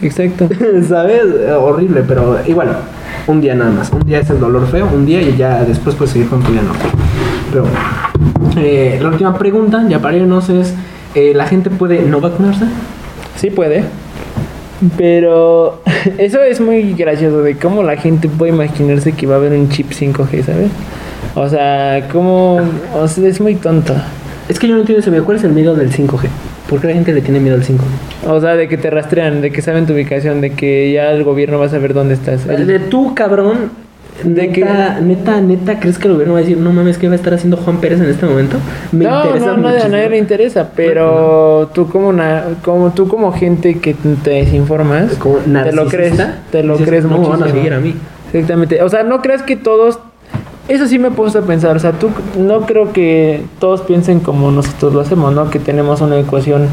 S2: Exacto. <laughs>
S1: ¿Sabes? Eh, Horrible, pero igual, un día nada más. Un día es el dolor feo, un día y ya después puedes seguir con tu día normal. Pero bueno. Eh, la última pregunta, ya para irnos, es: eh, ¿la gente puede no vacunarse?
S2: Sí puede. Pero <laughs> eso es muy gracioso de cómo la gente puede imaginarse que va a haber un chip 5G, ¿sabes? O sea, cómo... O sea, es muy tonto.
S1: Es que yo no entiendo video. ¿Cuál es el miedo del 5G? ¿Por qué la gente le tiene miedo al 5G?
S2: O sea, de que te rastrean, de que saben tu ubicación, de que ya el gobierno va a saber dónde estás.
S1: El de tú, cabrón.
S2: ¿De
S1: neta, neta, neta, ¿crees que el gobierno va a decir, no mames, qué va a estar haciendo Juan Pérez en este momento? Me
S2: no,
S1: interesa
S2: no, no, a nadie le interesa, pero tú como una, como tú como gente que te desinformas,
S1: Como
S2: te lo crees, te lo
S1: dices,
S2: crees
S1: no
S2: muchísimo.
S1: van a seguir a mí.
S2: Exactamente. O sea, no creas que todos eso sí me he puesto a pensar, o sea, tú no creo que todos piensen como nosotros lo hacemos, ¿no? Que tenemos una ecuación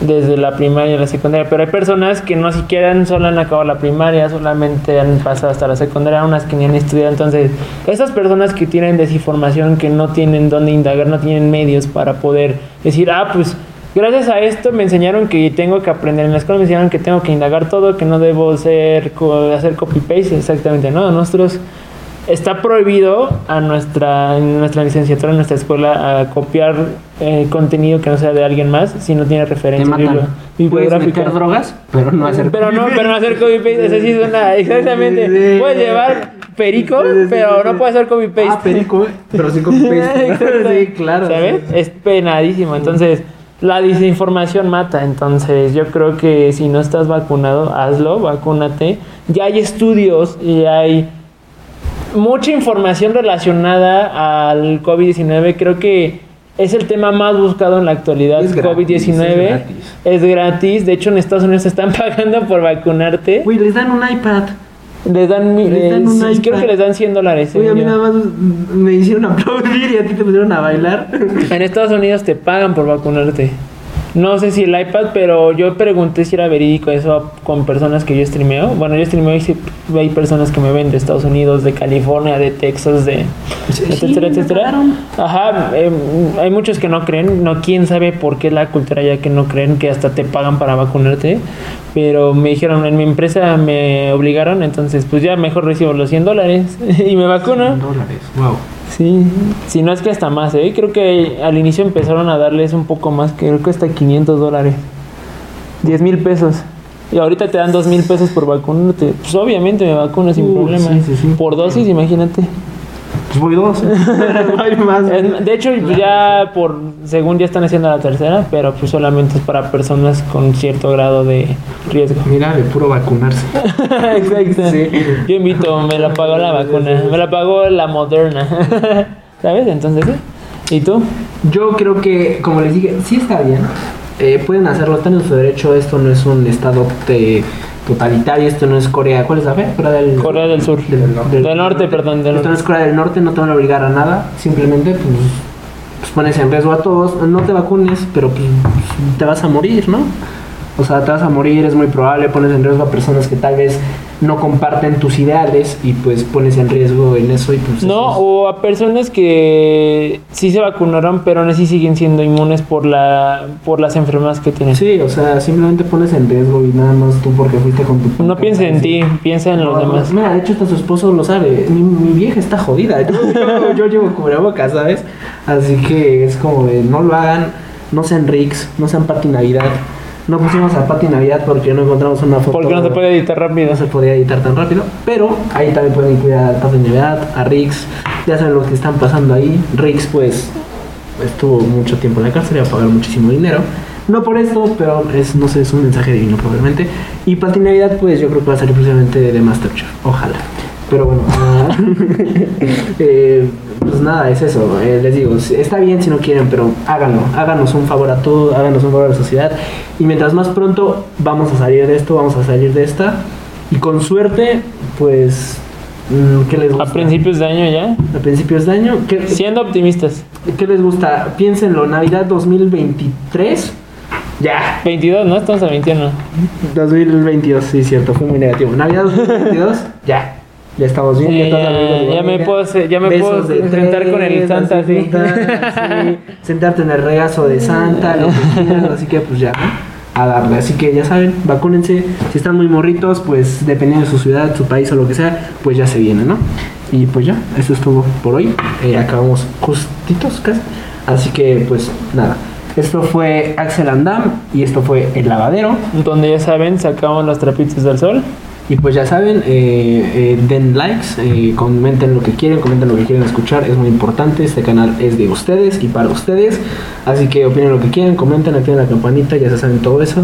S2: desde la primaria y la secundaria, pero hay personas que no siquiera solo han acabado la primaria, solamente han pasado hasta la secundaria, unas que ni han estudiado, entonces esas personas que tienen desinformación, que no tienen dónde indagar, no tienen medios para poder decir, ah, pues gracias a esto me enseñaron que tengo que aprender en la escuela, me enseñaron que tengo que indagar todo, que no debo ser, hacer copy-paste, exactamente, ¿no? Nosotros está prohibido a nuestra, en nuestra licenciatura, en nuestra escuela, a copiar eh, contenido que no sea de alguien más si no tiene referencia
S1: Puedes
S2: bibliográfica.
S1: meter drogas, pero no hacer
S2: Pero no, pero no hacer copy-paste, eso sí suena exactamente. Puedes llevar perico, pero no puedes hacer copy-paste.
S1: Ah, perico, pero sin copy paste. <laughs>
S2: Exacto.
S1: sí, claro.
S2: ¿Sabes?
S1: sí.
S2: Es penadísimo. Entonces, la desinformación mata. Entonces, yo creo que si no estás vacunado, hazlo, vacúnate. Ya hay estudios y hay mucha información relacionada al COVID-19. Creo que es el tema más buscado en la actualidad.
S1: Es gratis,
S2: COVID-19
S1: es gratis.
S2: es gratis. De hecho, en Estados Unidos te están <laughs> pagando por vacunarte.
S1: Güey, les dan un iPad.
S2: Les dan,
S1: Les dan
S2: eh,
S1: un
S2: sí, creo que les dan 100 dólares.
S1: Oye, a mí nada más me hicieron <laughs> aplaudir y a ti te pusieron a bailar.
S2: En Estados Unidos te pagan por vacunarte. No sé si el iPad, pero yo pregunté si era verídico eso con personas que yo streameo. Bueno, yo streameo y sí hay personas que me ven de Estados Unidos, de California, de Texas, de etcétera,
S1: me
S2: etcétera. Ajá, em, hay muchos que no creen, no quién sabe por qué la cultura ya que no creen que hasta te pagan para vacunarte, pero me dijeron en mi empresa me obligaron, entonces pues ya mejor recibo los 100 dólares <laughs> y me vacuno.
S1: dólares, wow.
S2: Sí, si no es que hasta más, ¿eh? Creo que al inicio empezaron a darles un poco más, creo que hasta 500 dólares. 10 mil pesos. Y ahorita te dan 2 mil pesos por vacunarte. Pues obviamente me vacuno sin
S1: Uh,
S2: problema.
S1: sí, sí, sí.
S2: Por dosis, imagínate.
S1: Pues voy dos. <laughs> no hay más.
S2: Es- De hecho, ya por, según ya están haciendo la tercera, pero pues solamente es para personas con cierto grado de riesgo.
S1: Mira, de puro vacunarse. <laughs>
S2: Exacto.
S1: Sí.
S2: Yo invito, me la pagó la vacuna, me la pagó la moderna. <laughs> ¿Sabes? Entonces, ¿sí? ¿Y tú?
S1: Yo creo que, como les dije, sí está bien. Eh, pueden hacerlo, están en su derecho. Esto no es un estado te- totalitario. Esto no es Corea. ¿Cuál es la fe? Corea del
S2: Corea del Sur. Del norte, perdón, del
S1: Esto no
S2: norte.
S1: es Corea del Norte. No te van a obligar a nada. Simplemente, pues, pues pones en riesgo a todos. No te vacunes, pero pues, te vas a morir, ¿no? O sea, te vas a morir, es muy probable. Pones en riesgo a personas que tal vez no comparten tus ideales y pues pones en riesgo en eso y pues...
S2: No,
S1: es-
S2: o a personas que sí se vacunaron, pero aún así siguen siendo inmunes por la por las enfermedades que tienen.
S1: Sí, o sea, simplemente pones en riesgo y nada más tú porque fuiste con tu...
S2: No piensa en ti, piensa en los demás.
S1: Mira, de hecho hasta su esposo lo sabe. Mi, mi vieja está jodida. Yo, yo, <laughs> yo llevo cubrebocas, ¿sabes? Así que es como de no lo hagan, no sean Rix, no sean Pati Navidad. No pusimos a Pati Navidad porque no encontramos una foto.
S2: Porque no se puede editar rápido.
S1: no se podía editar tan rápido. Pero ahí también pueden cuidar a Pati Navidad, a Rix. Ya saben lo que están pasando ahí. Rix, pues, estuvo mucho tiempo en la cárcel y va a pagar muchísimo dinero. No por esto, pero es, no sé, es un mensaje divino probablemente. Y Pati Navidad, pues yo creo que va a salir precisamente de Masterchef. Ojalá. Pero bueno, <laughs> eh, pues nada, es eso. eh, les digo, está bien si no quieren, pero háganlo. Háganos un favor a todos, háganos un favor a la sociedad. Y mientras más pronto vamos a salir de esto, vamos a salir de esta. Y con suerte, pues, mm, ¿qué les gusta?
S2: A principios de año ya.
S1: A principios de año, ¿qué,
S2: Siendo optimistas.
S1: ¿qué les gusta? Piénsenlo, Navidad 2023. Ya,
S2: 22, ¿no? Estamos a 21.
S1: 2022, sí, cierto, fue muy negativo. Navidad 2022, ya. Ya estamos bien.
S2: Sí,
S1: ya,
S2: ya- me puedo ya me puedo sentar con el
S1: tres,
S2: Santa,
S1: así,
S2: sí.
S1: así, <laughs> sentarte en el regazo de Santa, lo que <laughs> así que pues ya, ¿no? a darle. Así que ya saben, vacúnense. Si están muy morritos, pues dependiendo de su ciudad, su país o lo que sea, pues ya se viene, ¿no? Y pues ya, eso es todo por hoy. Eh, acabamos justitos casi. Así que pues nada. Esto fue Axel Andam y esto fue El Lavadero.
S2: Donde ya saben, sacamos los trapitos del sol.
S1: Y pues ya saben, eh, eh, den likes, eh, comenten lo que quieren, comenten lo que quieren escuchar, es muy importante, este canal es de ustedes y para ustedes, así que opinen lo que quieran, comenten, activen la campanita, ya se saben todo eso,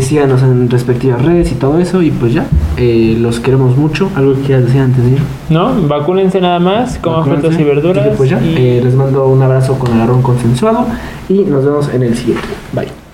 S1: síganos en respectivas redes y todo eso, y pues ya, los queremos mucho, algo que quieras decir antes de ir.
S2: ¿No? Vacúnense nada más, coman frutas y verduras.
S1: Que pues ya,
S2: y-
S1: les mando un abrazo con agarrón consensuado y nos vemos en el siguiente, bye.